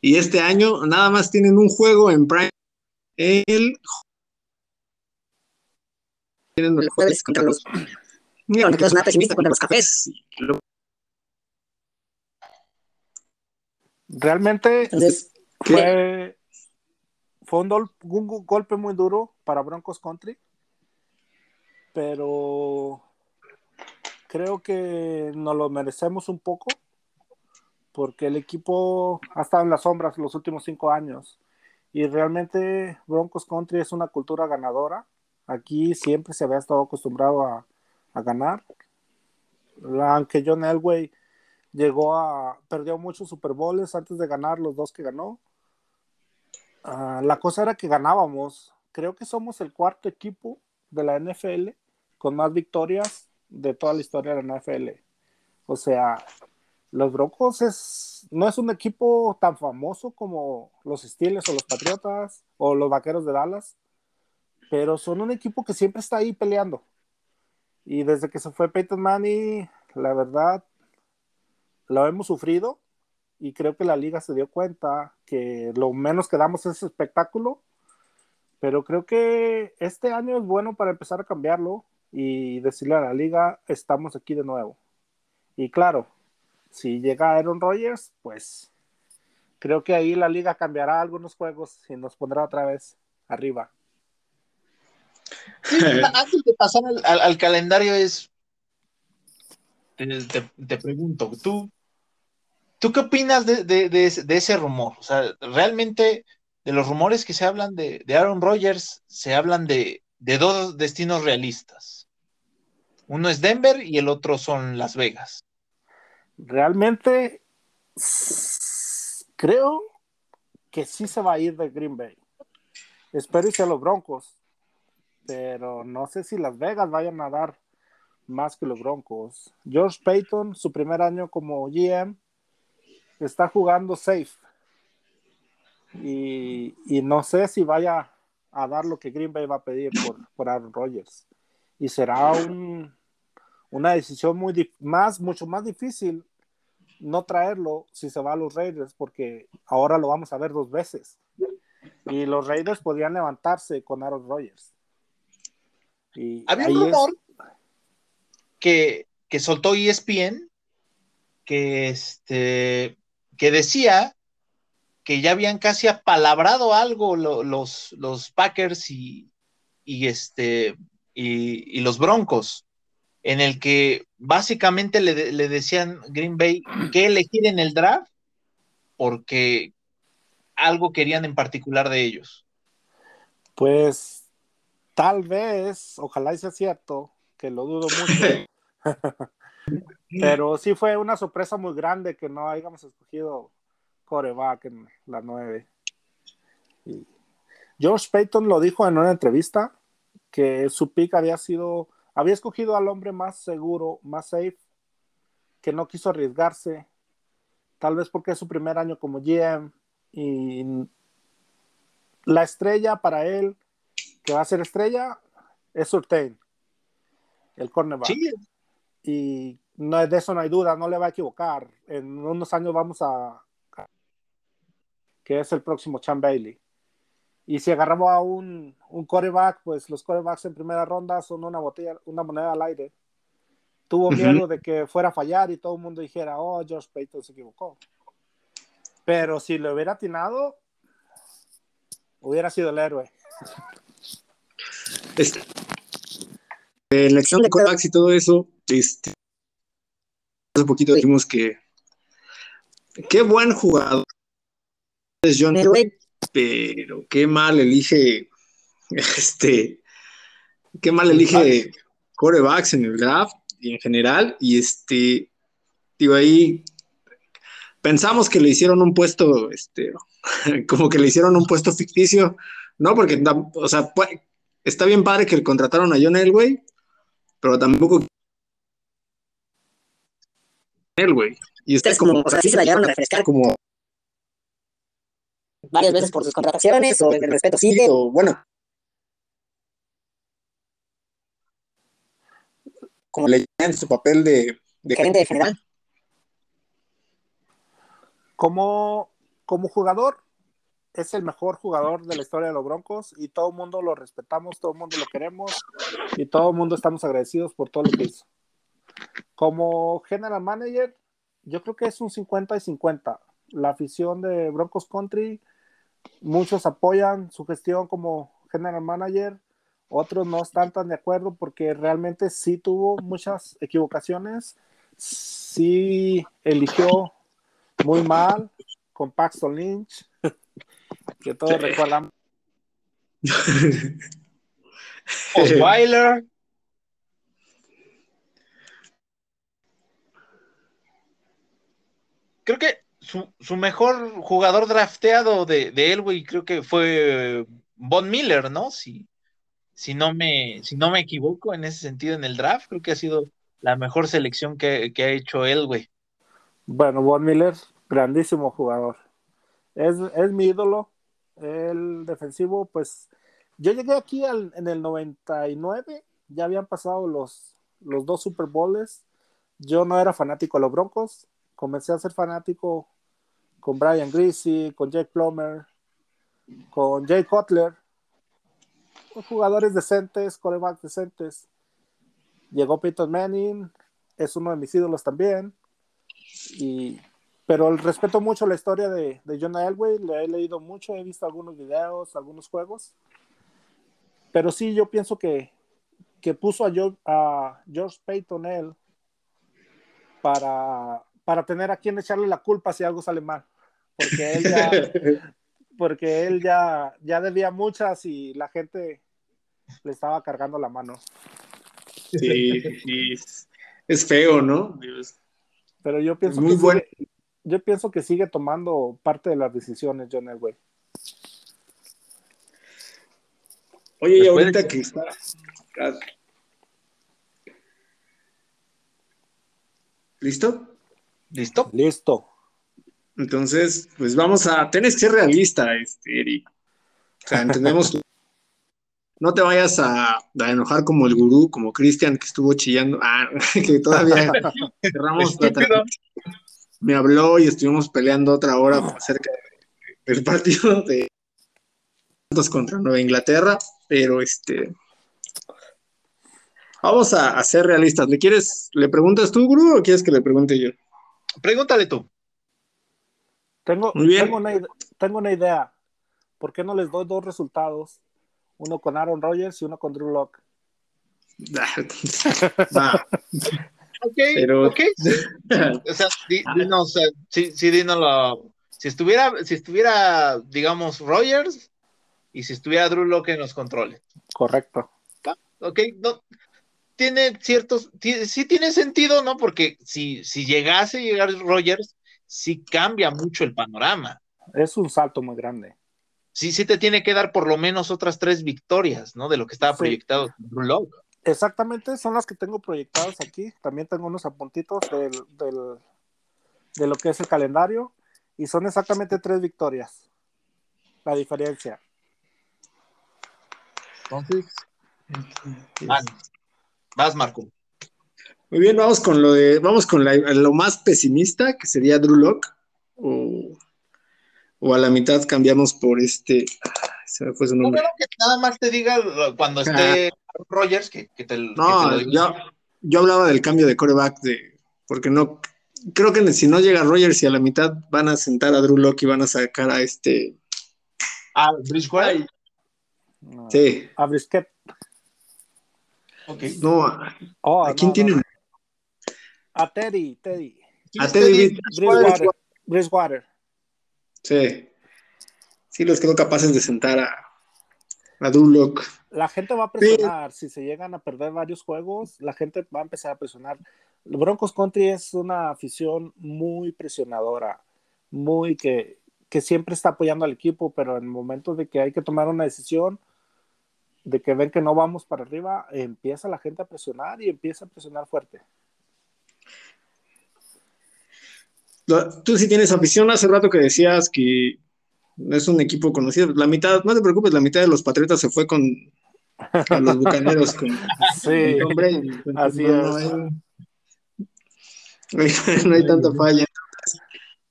Y este año nada más tienen un juego en Prime. El. Tienen el jueves contra los. Mira, no nada pesimista contra los cafés. Realmente fue, fue un, golpe muy duro para Broncos Country, pero creo que nos lo merecemos un poco porque el equipo ha estado en las sombras los últimos cinco años y realmente Broncos Country es una cultura ganadora. Aquí siempre se había estado acostumbrado a, ganar. Aunque John Elway llegó a, perdió muchos Super Bowls antes de ganar los dos que ganó. Ah, la cosa era que ganábamos. Creo que somos el cuarto equipo de la NFL con más victorias de toda la historia de la NFL. O sea, los Broncos es, no es un equipo tan famoso como los Steelers o los Patriotas o los Vaqueros de Dallas, pero son un equipo que siempre está ahí peleando. Y desde que se fue Peyton Manning, la verdad, lo hemos sufrido y creo que la liga se dio cuenta que lo menos que damos es espectáculo, pero creo que este año es bueno para empezar a cambiarlo y decirle a la liga, estamos aquí de nuevo. Y claro, si llega Aaron Rodgers, pues creo que ahí la liga cambiará algunos juegos y nos pondrá otra vez arriba. antes de pasar al, calendario es, te, te, pregunto, ¿tú ¿Tú qué opinas de, ese rumor? O sea, realmente de los rumores que se hablan de, Aaron Rodgers, se hablan de, dos destinos realistas. Uno es Denver y el otro son Las Vegas. Realmente creo que sí se va a ir de Green Bay. Espero que los Broncos, pero no sé si Las Vegas vayan a dar más que los Broncos. George Payton, su primer año como GM, está jugando safe. Y, no sé si vaya a dar lo que Green Bay va a pedir por, por Aaron Rodgers. Y será un, una decisión muy más, mucho más difícil no traerlo si se va a los Raiders, porque ahora lo vamos a ver dos veces. Y los Raiders podrían levantarse con Aaron Rodgers. Y Había un rumor que, que soltó ESPN que, este, que decía que ya habían casi apalabrado algo los, los Packers y, este, y, los Broncos, en el que básicamente le, le decían Green Bay que elegir en el draft porque algo querían en particular de ellos. Pues tal vez, ojalá sea cierto, que lo dudo mucho. Pero sí fue una sorpresa muy grande que no hayamos escogido coreback en la 9. George Payton lo dijo en una entrevista que su pick había sido, había escogido al hombre más seguro, más safe, que no quiso arriesgarse, tal vez porque es su primer año como GM y la estrella para él, que va a ser estrella, es Surtain, el cornerback. Y no, de eso no hay duda, no le va a equivocar. En unos años vamos a, que es el próximo Chan Bailey. Y si agarramos a un, un coreback, pues los corebacks en primera ronda son una botella, una moneda al aire. Tuvo miedo de que fuera a fallar y todo el mundo dijera, oh, Josh Payton se equivocó. Pero si le hubiera atinado, hubiera sido el héroe. Este, elección de corebacks y todo eso, este, hace poquito dijimos que qué buen jugador John, pero qué mal elige, este, qué mal elige corebacks en el draft y en general, y este, digo, ahí pensamos que le hicieron un puesto, este, como que le hicieron un puesto ficticio, ¿no? Porque, o sea, está bien padre que contrataron a John Elway, pero tampoco Elway. Y está como, o sea, sí se la llegaron a refrescar como varias veces por sus contrataciones, o el respeto sigue, o bueno. Como le llaman su papel de, de gerente general. Como, como jugador, es el mejor jugador de la historia de los Broncos y todo el mundo lo respetamos, todo el mundo lo queremos y todo el mundo estamos agradecidos por todo lo que hizo. Como general manager, yo creo que es un 50 y 50. La afición de Broncos Country muchos apoyan su gestión como general manager, otros no están tan de acuerdo porque realmente sí tuvo muchas equivocaciones, sí eligió muy mal con Paxton Lynch, que todos recuerdan. Osweiler. Creo que su, mejor jugador drafteado de, de Elway creo que fue Von Miller, ¿no? Si, si, no me, si no me equivoco en ese sentido en el draft, creo que ha sido la mejor selección que, ha hecho Elway. Bueno, Von Miller, grandísimo jugador. Es, mi ídolo. El defensivo, pues yo llegué aquí en el 99, ya habían pasado los, los dos Super Bowls. Yo no era fanático de los Broncos, comencé a ser fanático con Brian Greasy, con Jake Plummer, con Jay Cutler, jugadores decentes, corebacks decentes. Llegó Peyton Manning, es uno de mis ídolos también. Y, pero respeto mucho la historia de, de John Elway, le he leído mucho, he visto algunos videos, algunos juegos. Pero sí, yo pienso que, que puso a, a George Payton él para, para tener a quien echarle la culpa si algo sale mal porque él ya, porque él ya, ya debía muchas y la gente le estaba cargando la mano. Sí, sí, es feo, ¿no? Pero yo pienso muy que bueno. Sigue, yo pienso que sigue tomando parte de las decisiones John Elway. Oye, y ahorita que está ¿Listo? ¿Listo? Listo. Entonces, pues vamos a, tienes que ser realista, este, Eric. O sea, entendemos no te vayas a, enojar como el gurú, como Cristian que estuvo chillando, ah, que todavía cerramos Me habló y estuvimos peleando otra hora acerca del partido de contra Nueva Inglaterra, pero este vamos a, a, ser realistas. ¿Le quieres, le preguntas tú, gurú, o quieres que le pregunte yo? pregúntale tú. Tengo, tengo, una, tengo una idea. ¿Por qué no les doy dos resultados? Uno con Aaron Rodgers y uno con Drew Locke. ok, ok. O sea, dinos, sí, sí, dinos si estuviera, si estuviera, digamos, Rogers y si estuviera Drew Locke en los controles. Correcto. Ok, no, tiene ciertos, sí tiene sentido, ¿no? Porque si, si llegase a llegar Rogers, sí cambia mucho el panorama. Es un salto muy grande. Sí, sí te tiene que dar por lo menos otras tres victorias, ¿no? De lo que estaba proyectado Drew Locke. Exactamente, son las que tengo proyectadas aquí. También tengo unos apuntitos del, del, de lo que es el calendario y son exactamente tres victorias. La diferencia. Entonces, vas, Marco. Muy bien, vamos con lo de, vamos con lo más pesimista, que sería Drew Locke, o, a la mitad cambiamos por este, se me fue su nombre. No, que nada más te diga cuando esté Rogers que, te, No, yo, yo hablaba del cambio de coreback, de, porque no, creo que si no llega Rogers y a la mitad van a sentar a Drew Locke y van a sacar a este... ¿A Briscoe? Sí. A Brisket. Okay. No, ¿a, oh, ¿a quién tienen? A Teddy, Teddy. A Teddy Bridgewater. Bridgewater. Sí. Sí, los quedó capaces de sentar a, a. La gente va a presionar. Si se llegan a perder varios juegos, la gente va a empezar a presionar. Broncos Country es una afición muy presionadora, muy que, que siempre está apoyando al equipo, pero en el momento de que hay que tomar una decisión, de que ven que no vamos para arriba, empieza la gente a presionar y empieza a presionar fuerte. Tú sí tienes afición, hace rato que decías que es un equipo conocido, la mitad, no te preocupes, la mitad de los Patriotas se fue con los Bucaneros. sí, hombre, así no, es. No hay, tanta falla.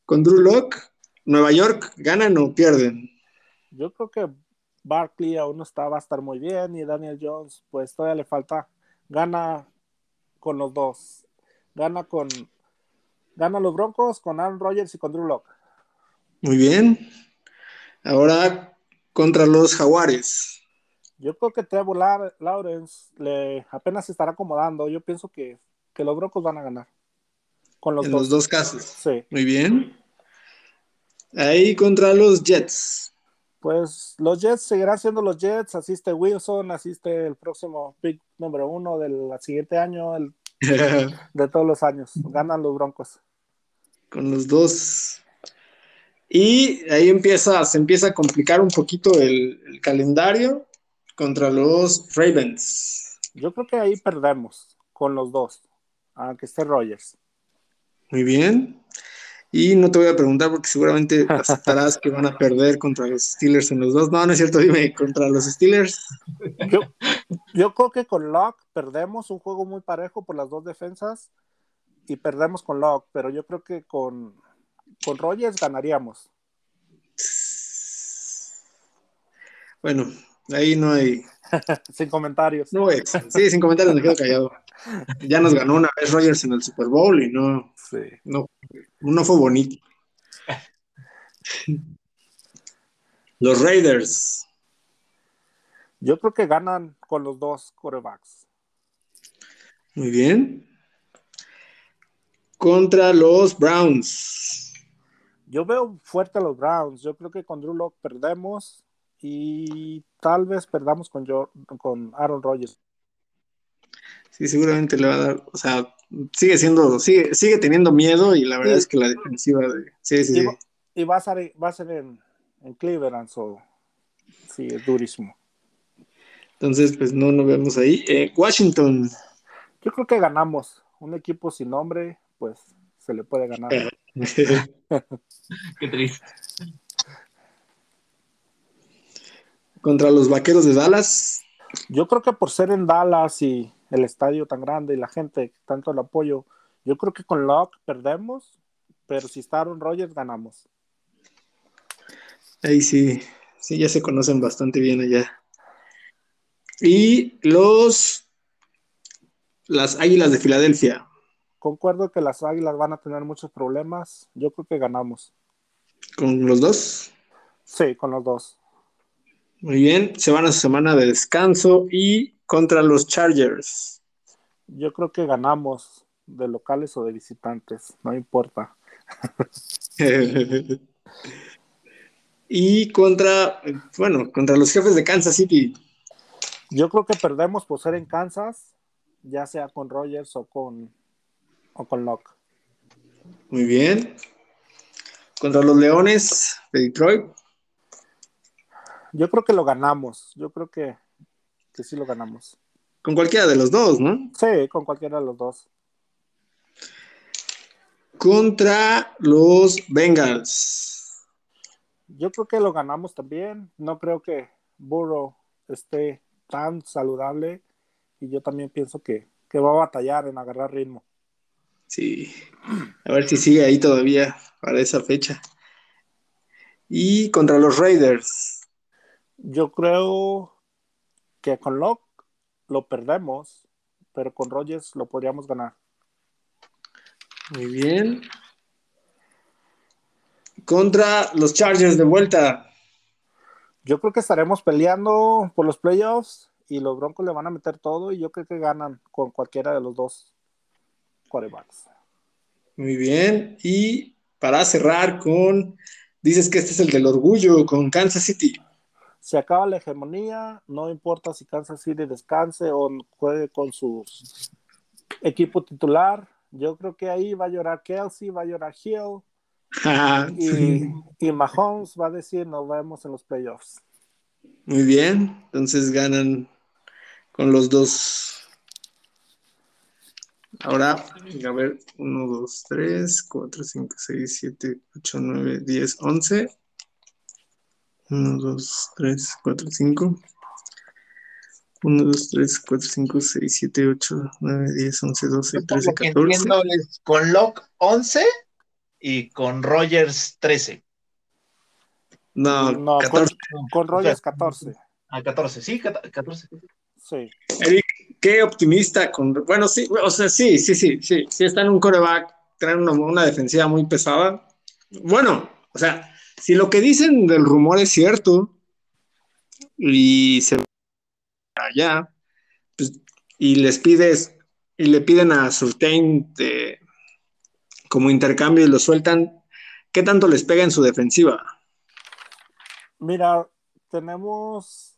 Con Drew Locke, Nueva York, ¿ganan o pierden? Yo creo que Barkley aún no está, va a estar muy bien y Daniel Jones, pues todavía le falta. Gana con los dos. Gana con. Gana los Broncos con Aaron Rodgers y con Drew Locke. Muy bien. Ahora contra los Jaguares. Yo creo que Trevor Lawrence le apenas se estará acomodando. Yo pienso que, los Broncos van a ganar. Con los en los dos casos. Sí. Muy bien. Ahí contra los Jets pues los Jets seguirán siendo los Jets, asiste Wilson, asiste el próximo pick número uno del siguiente año, el, de todos los años, ganan los Broncos. Con los dos. Y ahí empieza, se empieza a complicar un poquito el, el calendario contra los Ravens. Yo creo que ahí perdemos con los dos, aunque esté Rogers. Muy bien. Y no te voy a preguntar porque seguramente aceptarás que van a perder contra los Steelers en los dos. No, no es cierto, dime, contra los Steelers. Yo, creo que con Locke perdemos un juego muy parejo por las dos defensas y perdemos con Locke, pero yo creo que con, con Rogers ganaríamos. Bueno, ahí no hay. sin comentarios. No, sí, sin comentarios me quedo callado. Ya nos ganó una vez Rogers en el Super Bowl y no, no, no fue bonito. Los Raiders. Yo creo que ganan con los dos corebacks. Muy bien. Contra los Browns. Yo veo fuerte a los Browns. Yo creo que con Drew Locke perdemos y tal vez perdamos con, con Aaron Rodgers. Sí, seguramente le va a dar, o sea, sigue siendo, sigue, sigue teniendo miedo y la verdad es que la defensiva de, sí, sí, y, va, y va a ser, va a ser en, en Cleveland, so, sí, es durísimo. Entonces, pues no, nos vemos ahí. Eh, Washington. Yo creo que ganamos. Un equipo sin nombre, pues se le puede ganar. Qué triste. Contra los vaqueros de Dallas. Yo creo que por ser en Dallas y el estadio tan grande y la gente, tanto el apoyo, yo creo que con Locke perdemos, pero si está Aaron Rodgers ganamos. Ahí sí, sí, ya se conocen bastante bien allá. Y los las Águilas de Filadelfia. concuerdo que las Águilas van a tener muchos problemas. Yo creo que ganamos. ¿Con los dos? Sí, con los dos. Muy bien, se van a su semana de descanso y contra los Chargers. Yo creo que ganamos de locales o de visitantes, no importa. y contra, bueno, contra los jefes de Kansas City. Yo creo que perdemos por ser en Kansas, ya sea con Rogers o con, o con Locke. Muy bien. Contra los Leones de Detroit. Yo creo que lo ganamos. Yo creo que, que sí lo ganamos. Con cualquiera de los dos, ¿no? Sí, con cualquiera de los dos. Contra los Bengals. Yo creo que lo ganamos también. No creo que Burrow esté tan saludable y yo también pienso que, va a batallar en agarrar ritmo. Sí, a ver si sigue ahí todavía para esa fecha. Y contra los Raiders. Yo creo que con Locke lo perdemos, pero con Rogers lo podríamos ganar. Muy bien. Contra los Chargers de vuelta. Yo creo que estaremos peleando por los playoffs y los Broncos le van a meter todo y yo creo que ganan con cualquiera de los dos quarterbacks. Muy bien. Y para cerrar con, dices que este es el del orgullo con Kansas City. Se acaba la hegemonía, no importa si Kansas City descanse o juegue con su equipo titular. Yo creo que ahí va a llorar Kelsey, va a llorar Hill, y, y Mahomes va a decir nos vemos en los playoffs. Muy bien, entonces ganan con los dos. Ahora, a ver, 1, 2, 3, 4, 5, 6, 7, 8, 9, 10, 11. 1, 2, 3, 4, 5. 1, 2, 3, 4, 5, 6, 7, 8, 9, 10, 11, 12, 13, 14. Con Locke 11 y con Rogers 13. No, no 14. Con, con Rogers 14. Ah, 14, sí, 14. Sí. Eric, qué optimista con. Bueno, sí, o sea, sí, sí, sí, sí. Sí, está en un coreback, traen una, una defensiva muy pesada. Bueno, o sea, si lo que dicen del rumor es cierto y se allá, pues, y les pides, y le piden a Surtain de, como intercambio y lo sueltan, ¿qué tanto les pega en su defensiva? Mira, tenemos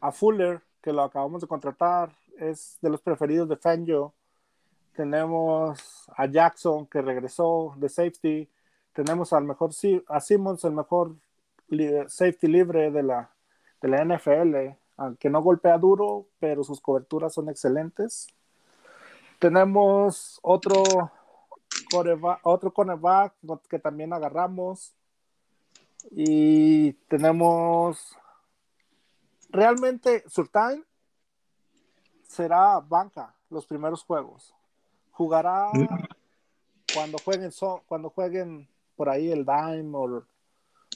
a Fuller, que lo acabamos de contratar, es de los preferidos de Fangio. Tenemos a Jackson, que regresó de safety. Tenemos al mejor, a Simmons, el mejor safety libre de la, de la NFL, aunque no golpea duro, pero sus coberturas son excelentes. Tenemos otro otro cornerback que también agarramos. Y tenemos realmente Surtain será banca los primeros juegos. Jugará cuando jueguen cuando jueguen por ahí el dime o,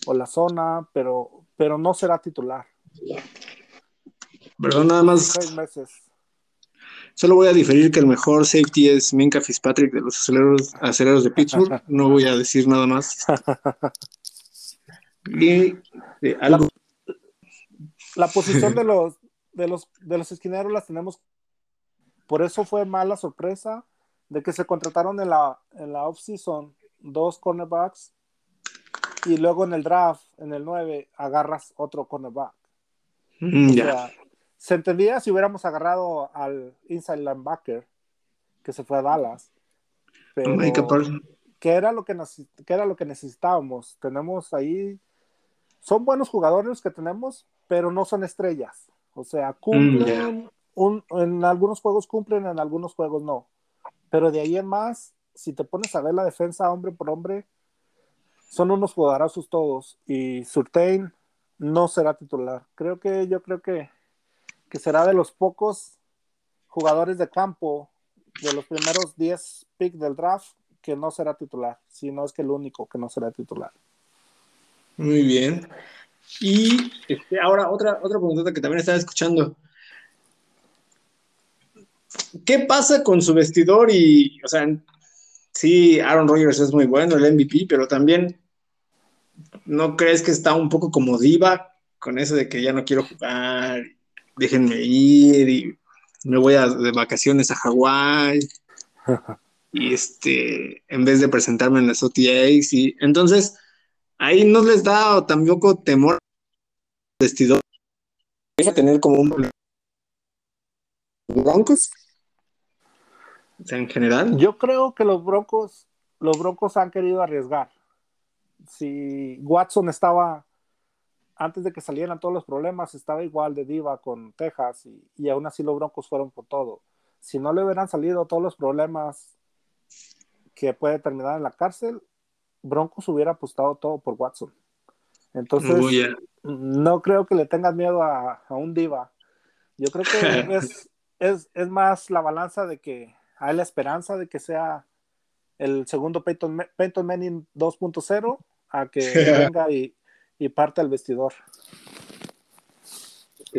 o, la zona, pero, pero no será titular. Perdón, nada más. Solo voy a diferir que el mejor safety es Minka Fitzpatrick de los aceleros, aceleros de Pittsburgh. No voy a decir nada más. Y eh, algo. La, posición de los, de los de los esquineros las tenemos. Por eso fue mala sorpresa de que se contrataron en la, en la off-season dos cornerbacks y luego en el draft, en el 9, agarras otro cornerback. Mm, se entendía si hubiéramos agarrado al inside linebacker que se fue a Dallas. Pero, ¿qué era, lo que era lo que necesitábamos? Tenemos ahí. Son buenos jugadores los que tenemos, pero no son estrellas. O sea, cumplen. Mm, en algunos juegos cumplen, en algunos juegos no. Pero de ahí en más, si te pones a ver la defensa hombre por hombre, son unos jugadorazos todos. Y Surtain no será titular. Creo que, yo creo que que será de los pocos jugadores de campo de los primeros 10 picks del draft que no será titular, si no es que el único que no será titular. Muy bien. Y este, ahora otra, otra pregunta que también estaba escuchando. ¿qué pasa con su vestidor? Y, o sea, sí, Aaron Rodgers es muy bueno, el MVP, pero también, ¿no crees que está un poco como diva con eso de que ya no quiero jugar, déjenme ir y me voy a, de vacaciones a Hawái? y este, en vez de presentarme en las OTAs, y entonces ahí no les da tampoco temor vestidor a tener como un Broncos en general. Yo creo que los Broncos, los Broncos han querido arriesgar. Si Watson estaba antes de que salieran todos los problemas, estaba igual de diva con Texas y, y aún así los Broncos fueron por todo. Si no le hubieran salido todos los problemas que puede terminar en la cárcel, Broncos hubiera apostado todo por Watson. Entonces, no creo que le tengas miedo a, un diva. Yo creo que es, es, más la balanza de que hay la esperanza de que sea el segundo Peyton, Peyton Manning 2.0 a que venga y, y parte al vestidor. Ok,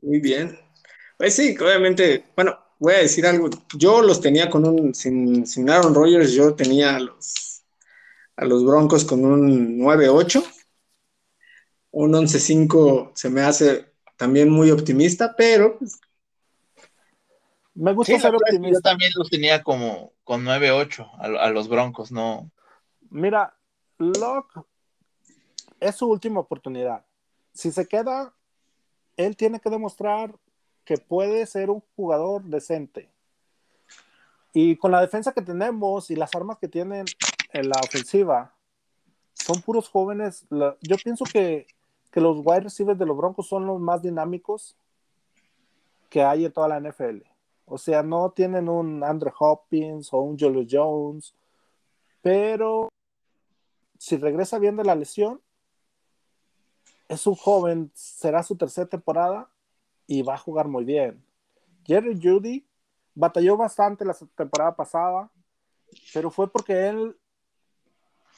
muy bien. Pues sí, obviamente, bueno, voy a decir algo. Yo los tenía con un, sin, sin Aaron Rodgers, yo tenía a los, a los Broncos con un 9-8. Un 11-5 se me hace también muy optimista, pero pues, me gusta ser optimista. Yo también los tenía como con 9-8 a, los Broncos, ¿no? Mira, Locke es su última oportunidad. Si se queda, él tiene que demostrar que puede ser un jugador decente. Y con la defensa que tenemos y las armas que tienen en la ofensiva, son puros jóvenes. Yo pienso que, que los wide receivers de los Broncos son los más dinámicos que hay en toda la NFL. O sea, no tienen un Andrew Hopkins o un Julio Jones, pero si regresa bien de la lesión, es un joven, será su tercera temporada y va a jugar muy bien. Jerry Judy batalló bastante la temporada pasada, pero fue porque él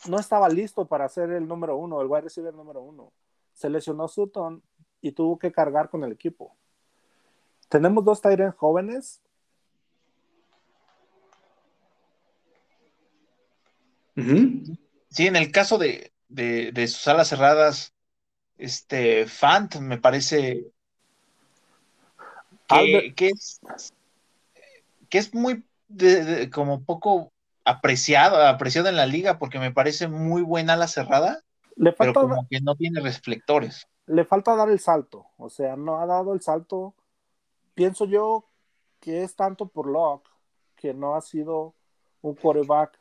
no estaba listo para ser el número uno, el wide receiver número uno. Se lesionó Sutton y tuvo que cargar con el equipo. Tenemos dos Tyrens jóvenes. Sí, en el caso de, de, sus alas cerradas, este Fant me parece que, es, que es muy como poco apreciado, apreciado en la liga porque me parece muy buena la cerrada, le falta, pero como que no tiene reflectores. Le falta dar el salto, o sea, no ha dado el salto. Pienso yo que es tanto por Locke que no ha sido un quarterback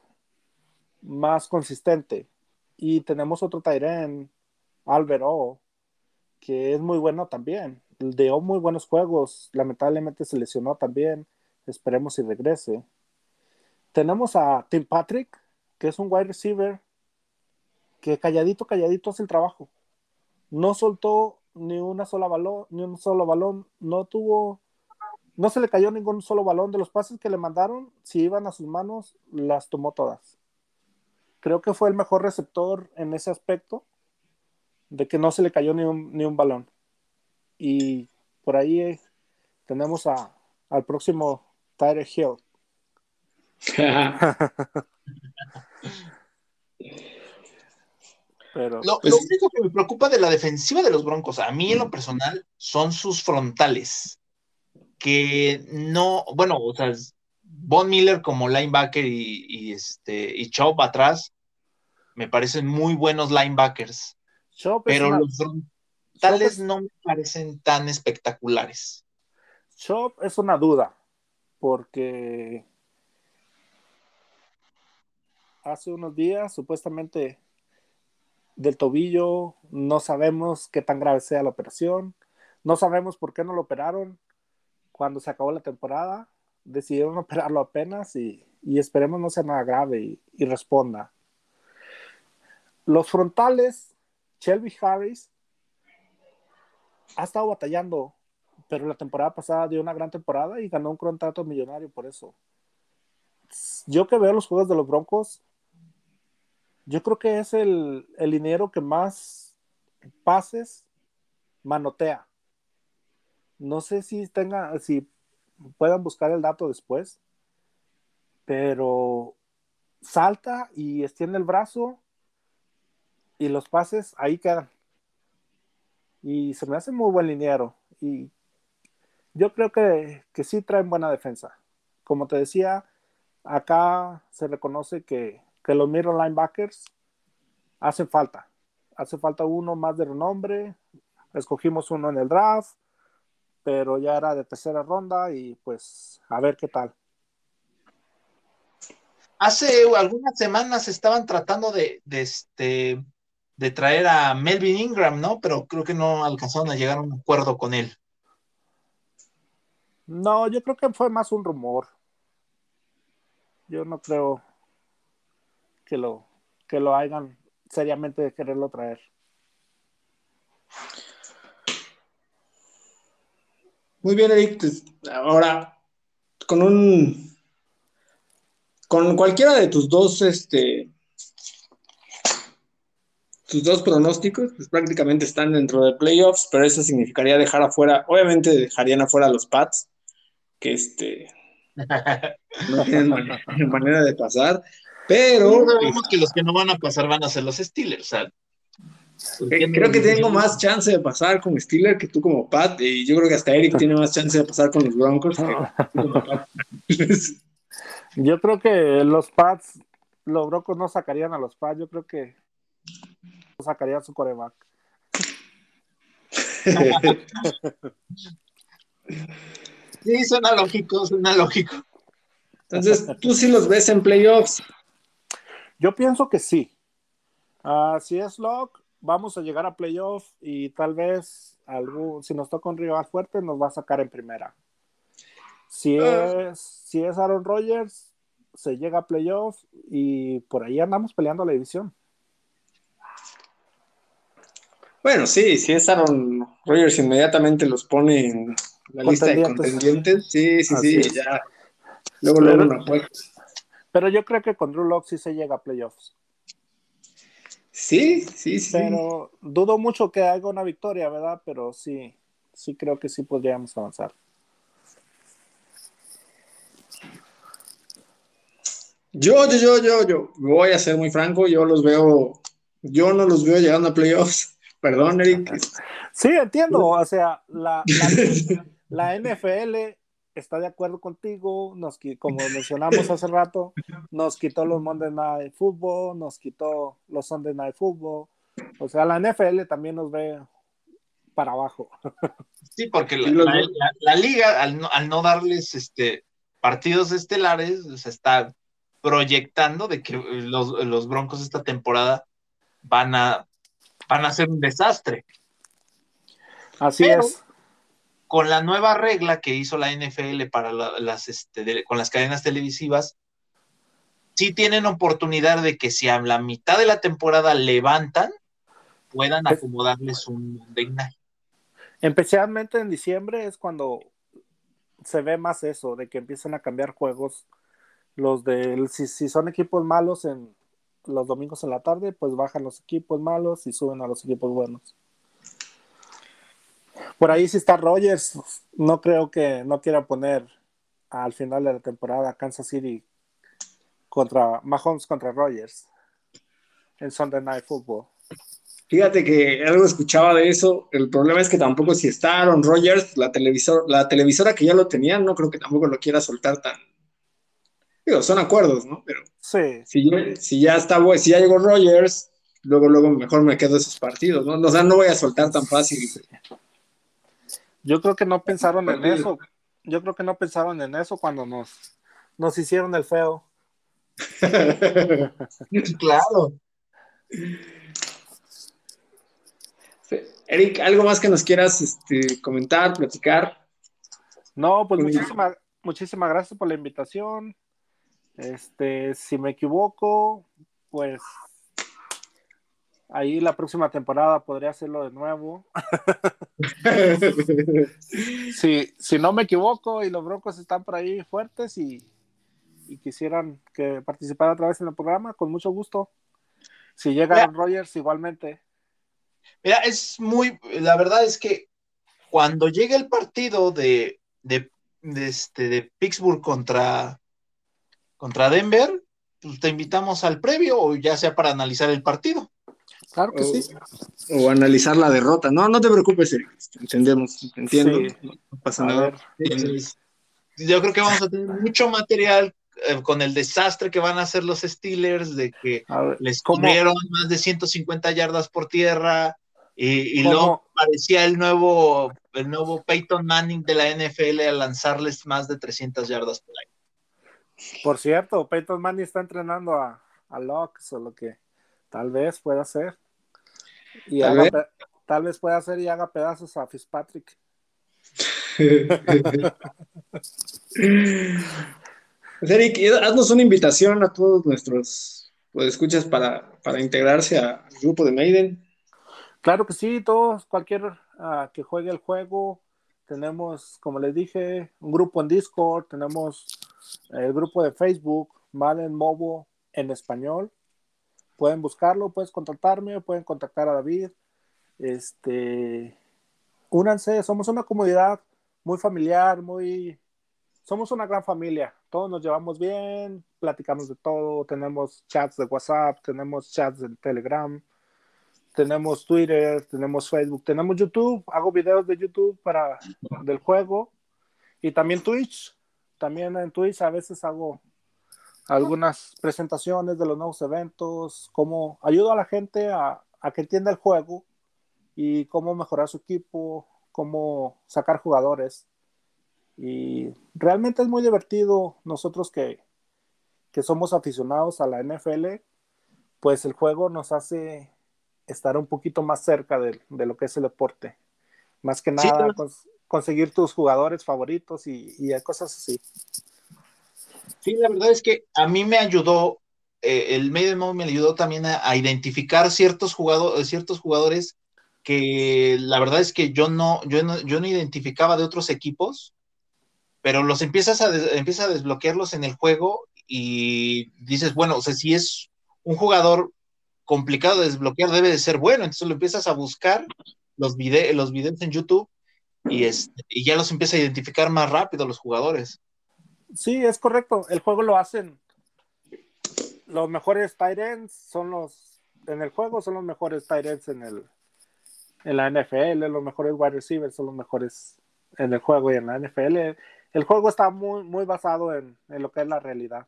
más consistente. Y tenemos otro Tyren, Albero, que es muy bueno también dio muy buenos juegos, lamentablemente se lesionó también, esperemos si regrese. Tenemos a Tim Patrick, que es un wide receiver que calladito, calladito hace el trabajo. No soltó ni una sola balón, ni un solo balón, no tuvo, no se le cayó ningún solo balón de los pases que le mandaron, si iban a sus manos, las tomó todas. Creo que fue el mejor receptor en ese aspecto, de que no se le cayó ni un, ni un balón. Y por ahí tenemos a, al próximo Tyler Hill. Pero, lo, pues único que me preocupa de la defensiva de los Broncos, a mí en lo personal, son sus frontales. Que no, bueno, o sea, Von Miller como linebacker y, este y Chop atrás me parecen muy buenos linebackers. pero los, tales no me parecen tan espectaculares. Chop es una duda, porque hace unos días supuestamente del tobillo, no sabemos qué tan grave sea la operación, no sabemos por qué no lo operaron cuando se acabó la temporada, decidieron operarlo apenas y, esperemos no sea nada grave y, y responda. Los frontales, Shelby Harris ha estado batallando, pero la temporada pasada dio una gran temporada y ganó un contrato millonario por eso. Yo que veo los juegos de los Broncos, yo creo que es el, el dinero que más pases manotea. No sé si tenga, si puedan buscar el dato después, pero salta y extiende el brazo y los pases ahí quedan. Y se me hace muy buen liniero. Y yo creo que, que sí traen buena defensa. Como te decía, acá se reconoce que, que los middle linebackers hacen falta. Hace falta uno más de renombre. Escogimos uno en el draft, pero ya era de tercera ronda y pues a ver qué tal. Hace algunas semanas estaban tratando de, de, este, de traer a Melvin Ingram, ¿no? Pero creo que no alcanzaron a llegar a un acuerdo con él. No, yo creo que fue más un rumor. Yo no creo que lo, que lo hagan seriamente de quererlo traer. Muy bien, Eric. Pues, ahora, con un. Con cualquiera de tus dos, este. Tus dos pronósticos, pues prácticamente están dentro de playoffs, pero eso significaría dejar afuera, obviamente dejarían afuera a los Pats, que este no tienen manera, de pasar, pero sabemos que los que no van a pasar van a ser los Steelers, o Creo que tengo más chance de pasar con Steelers que tú como Pat, y yo creo que hasta Eric tiene más chance de pasar con los Broncos Yo creo que los Pats, los Broncos no sacarían a los Pats, yo creo que sacarían su coreback. sí, suena lógico, suena lógico. Entonces, ¿tú sí los ves en playoffs? Yo pienso que sí. Uh, si es lock, vamos a llegar a playoff y tal vez algún, si nos toca un rival fuerte, nos va a sacar en primera. Si ah. es, si es Aaron Rodgers, se llega a playoff y por ahí andamos peleando la división. Bueno, sí, si es Aaron Rodgers, inmediatamente los pone en la lista de contendientes. Sí, sí, sí, ya. Luego, luego una Pero yo creo que con Drew Locke sí se llega a playoffs. Sí, sí, sí. Pero dudo mucho que haga una victoria, ¿verdad? Pero sí, sí creo que sí podríamos avanzar. Yo, yo, yo, yo, yo, voy a ser muy franco, yo los veo, yo no los veo llegando a playoffs. Perdón, Eric. Sí, entiendo, o sea, la, la, la NFL está de acuerdo contigo, nos, como mencionamos hace rato, nos quitó los Monday Night Football, nos quitó los Sunday Night Football, o sea, la NFL también nos ve para abajo. Sí, porque la, liga, al no, darles este, partidos estelares, se está proyectando de que los, Broncos esta temporada van a, van a ser un desastre. Así es con la nueva regla que hizo la NFL para las, este, con las cadenas televisivas, sí tienen oportunidad de que si a la mitad de la temporada levantan, puedan acomodarles un Monday Especialmente en diciembre es cuando se ve más eso, de que empiezan a cambiar juegos. Los de, si, si son equipos malos en los domingos en la tarde, pues bajan los equipos malos y suben a los equipos buenos. Por ahí sí está Rogers. No creo que no quiera poner al final de la temporada Kansas City contra Mahomes contra Rogers en Sunday Night Football. Fíjate que algo escuchaba de eso. El problema es que tampoco si está Aaron Rodgers, la, televisor, la televisora que ya lo tenía, no creo que tampoco lo quiera soltar tan. Digo, son acuerdos, ¿no? Pero sí. si, ya está, si ya llegó Rodgers, luego, luego mejor me quedo esos partidos, ¿no? O sea, no voy a soltar tan fácil. Yo creo que no pensaron en eso. Yo creo que no pensaron en eso cuando nos, nos hicieron el feo. claro. Eric, ¿algo más que nos quieras este, comentar, platicar? No, pues muchísimas, muchísimas gracias por la invitación. Este, si me equivoco, pues Ahí la próxima temporada podría hacerlo de nuevo. si, si no me equivoco y los Broncos están por ahí fuertes y, quisieran que participara otra vez en el programa, con mucho gusto. Si llega Rogers, igualmente. Mira, es muy, la verdad es que cuando llegue el partido de, de, este, de Pittsburgh contra, contra Denver, pues te invitamos al previo o ya sea para analizar el partido. Claro que sí. O analizar la derrota. No, no te preocupes, entendemos, entiendo, no pasa nada. yo creo que vamos a tener mucho material eh, con el desastre que van a hacer los Steelers, de que les comieron más de 150 yardas por tierra, y, luego parecía el nuevo, el nuevo Peyton Manning de la NFL a lanzarles más de 300 yardas por ahí. Por cierto, Peyton Manning está entrenando a, a Locke, lo que tal vez pueda hacer. Y tal, vez. pueda hacer y haga pedazos a Fitzpatrick. Pues, Eric, haznos una invitación a todos nuestros pues, escuchas para, para integrarse al grupo de Maiden. Claro que sí, todos, cualquier uh, que juegue el juego, tenemos, como les dije, un grupo en Discord, tenemos el grupo de Facebook, Malen Mobo en español. Pueden buscarlo, puedes contactarme, pueden contactar a David. Este, únanse, somos una comunidad muy familiar, muy, somos una gran familia. Todos nos llevamos bien, platicamos de todo, tenemos chats de WhatsApp, tenemos chats de Telegram tenemos Twitter, tenemos Facebook, tenemos YouTube, hago videos de YouTube para del juego y también Twitch. También en Twitch a veces hago algunas presentaciones de los nuevos eventos, cómo ayudo a la gente a, a que entienda el juego y cómo mejorar su equipo, cómo sacar jugadores. Y realmente es muy divertido nosotros que, que somos aficionados a la NFL, pues el juego nos hace estar un poquito más cerca de, lo que es el deporte. Más que nada, conseguir tus jugadores favoritos y, cosas así. Sí, la verdad es que a mí me ayudó, eh, el Maiden Mode me ayudó también a, identificar ciertos, jugadores ciertos jugadores que la verdad es que yo no, yo no, yo no identificaba de otros equipos, pero los empiezas a, empiezas a desbloquearlos en el juego y dices, bueno, o sea, si es un jugador complicado de desbloquear, debe de ser bueno. Entonces lo empiezas a buscar los, los videos en YouTube y, este, y ya los empieza a identificar más rápido los jugadores. Sí, es correcto. El juego lo hacen. Los mejores ends son los en el juego son los mejores ends en el en la NFL, los mejores wide receivers son los mejores en el juego y en la NFL. El juego está muy muy basado en, en lo que es la realidad.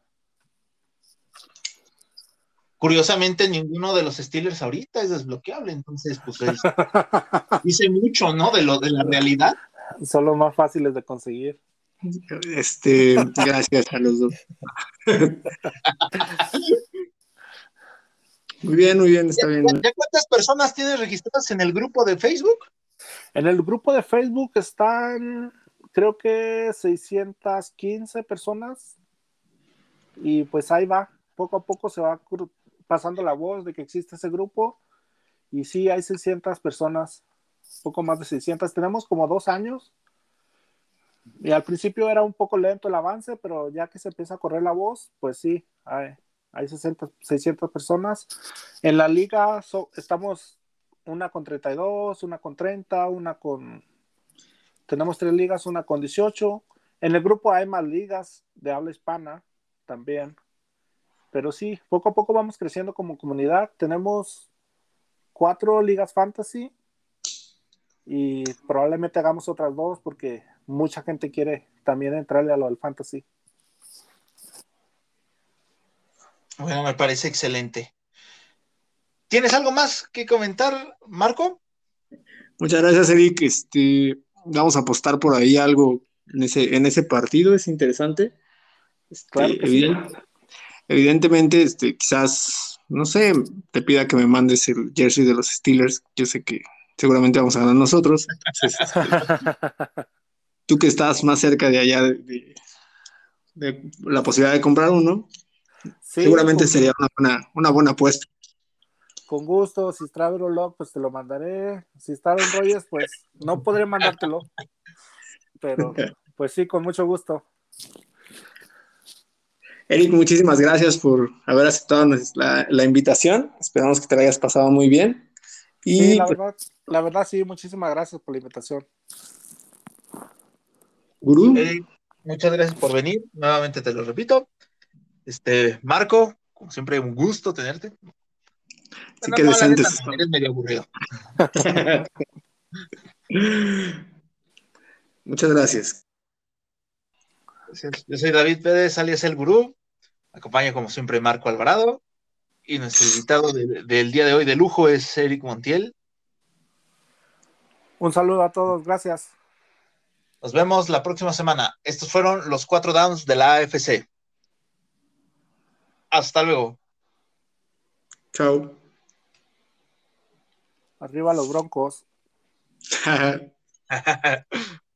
Curiosamente, ninguno de los Steelers ahorita es desbloqueable, entonces, pues dice mucho, ¿no? De lo de la realidad. Son los más fáciles de conseguir. Este, gracias a los dos. muy bien, muy bien, está bien. ¿Ya cuántas personas tienes registradas en el grupo de Facebook? En el grupo de Facebook están, creo que 615 personas. Y pues ahí va, poco a poco se va pasando la voz de que existe ese grupo. Y sí, hay 600 personas, poco más de 600. Tenemos como dos años. Y al principio era un poco lento el avance, pero ya que se empieza a correr la voz, pues sí, hay, hay 600 personas. En la liga estamos una con 32, una con 30, una con... Tenemos tres ligas, una con 18. En el grupo hay más ligas de habla hispana también. Pero sí, poco a poco vamos creciendo como comunidad. Tenemos cuatro ligas fantasy y probablemente hagamos otras dos porque mucha gente quiere también entrarle a lo del fantasy. Bueno, me parece excelente. ¿Tienes algo más que comentar, Marco? Muchas gracias, Eric. Este, vamos a apostar por ahí algo en ese, en ese partido, es interesante. Este, claro Evidentemente, este, quizás, no sé, te pida que me mandes el jersey de los Steelers. Yo sé que seguramente vamos a ganar nosotros. Este, tú que estás más cerca de allá de, la posibilidad de comprar uno, seguramente sería una buena, una buena apuesta. Con gusto, si está Locke, pues te lo mandaré. Si está en Rogers, pues no podré mandártelo. Pero, pues sí, con mucho gusto. Eric, muchísimas gracias por haber aceptado la, invitación. Esperamos que te la hayas pasado muy bien. Y sí, la, pues verdad, la verdad, sí, muchísimas gracias por la invitación. Gurú. Muchas gracias por venir. Nuevamente te lo repito. Este, Marco, como siempre, un gusto tenerte. Sí, que decentes. Eres medio aburrido. Muchas gracias. Yo soy David Pérez, alias El Gurú. Acompaña como siempre Marco Alvarado. Y nuestro invitado del día de hoy de lujo es Eric Montiel. Un saludo a todos, gracias. Nos vemos la próxima semana. Estos fueron los cuatro downs de la AFC. Hasta luego. Chao. Arriba los broncos.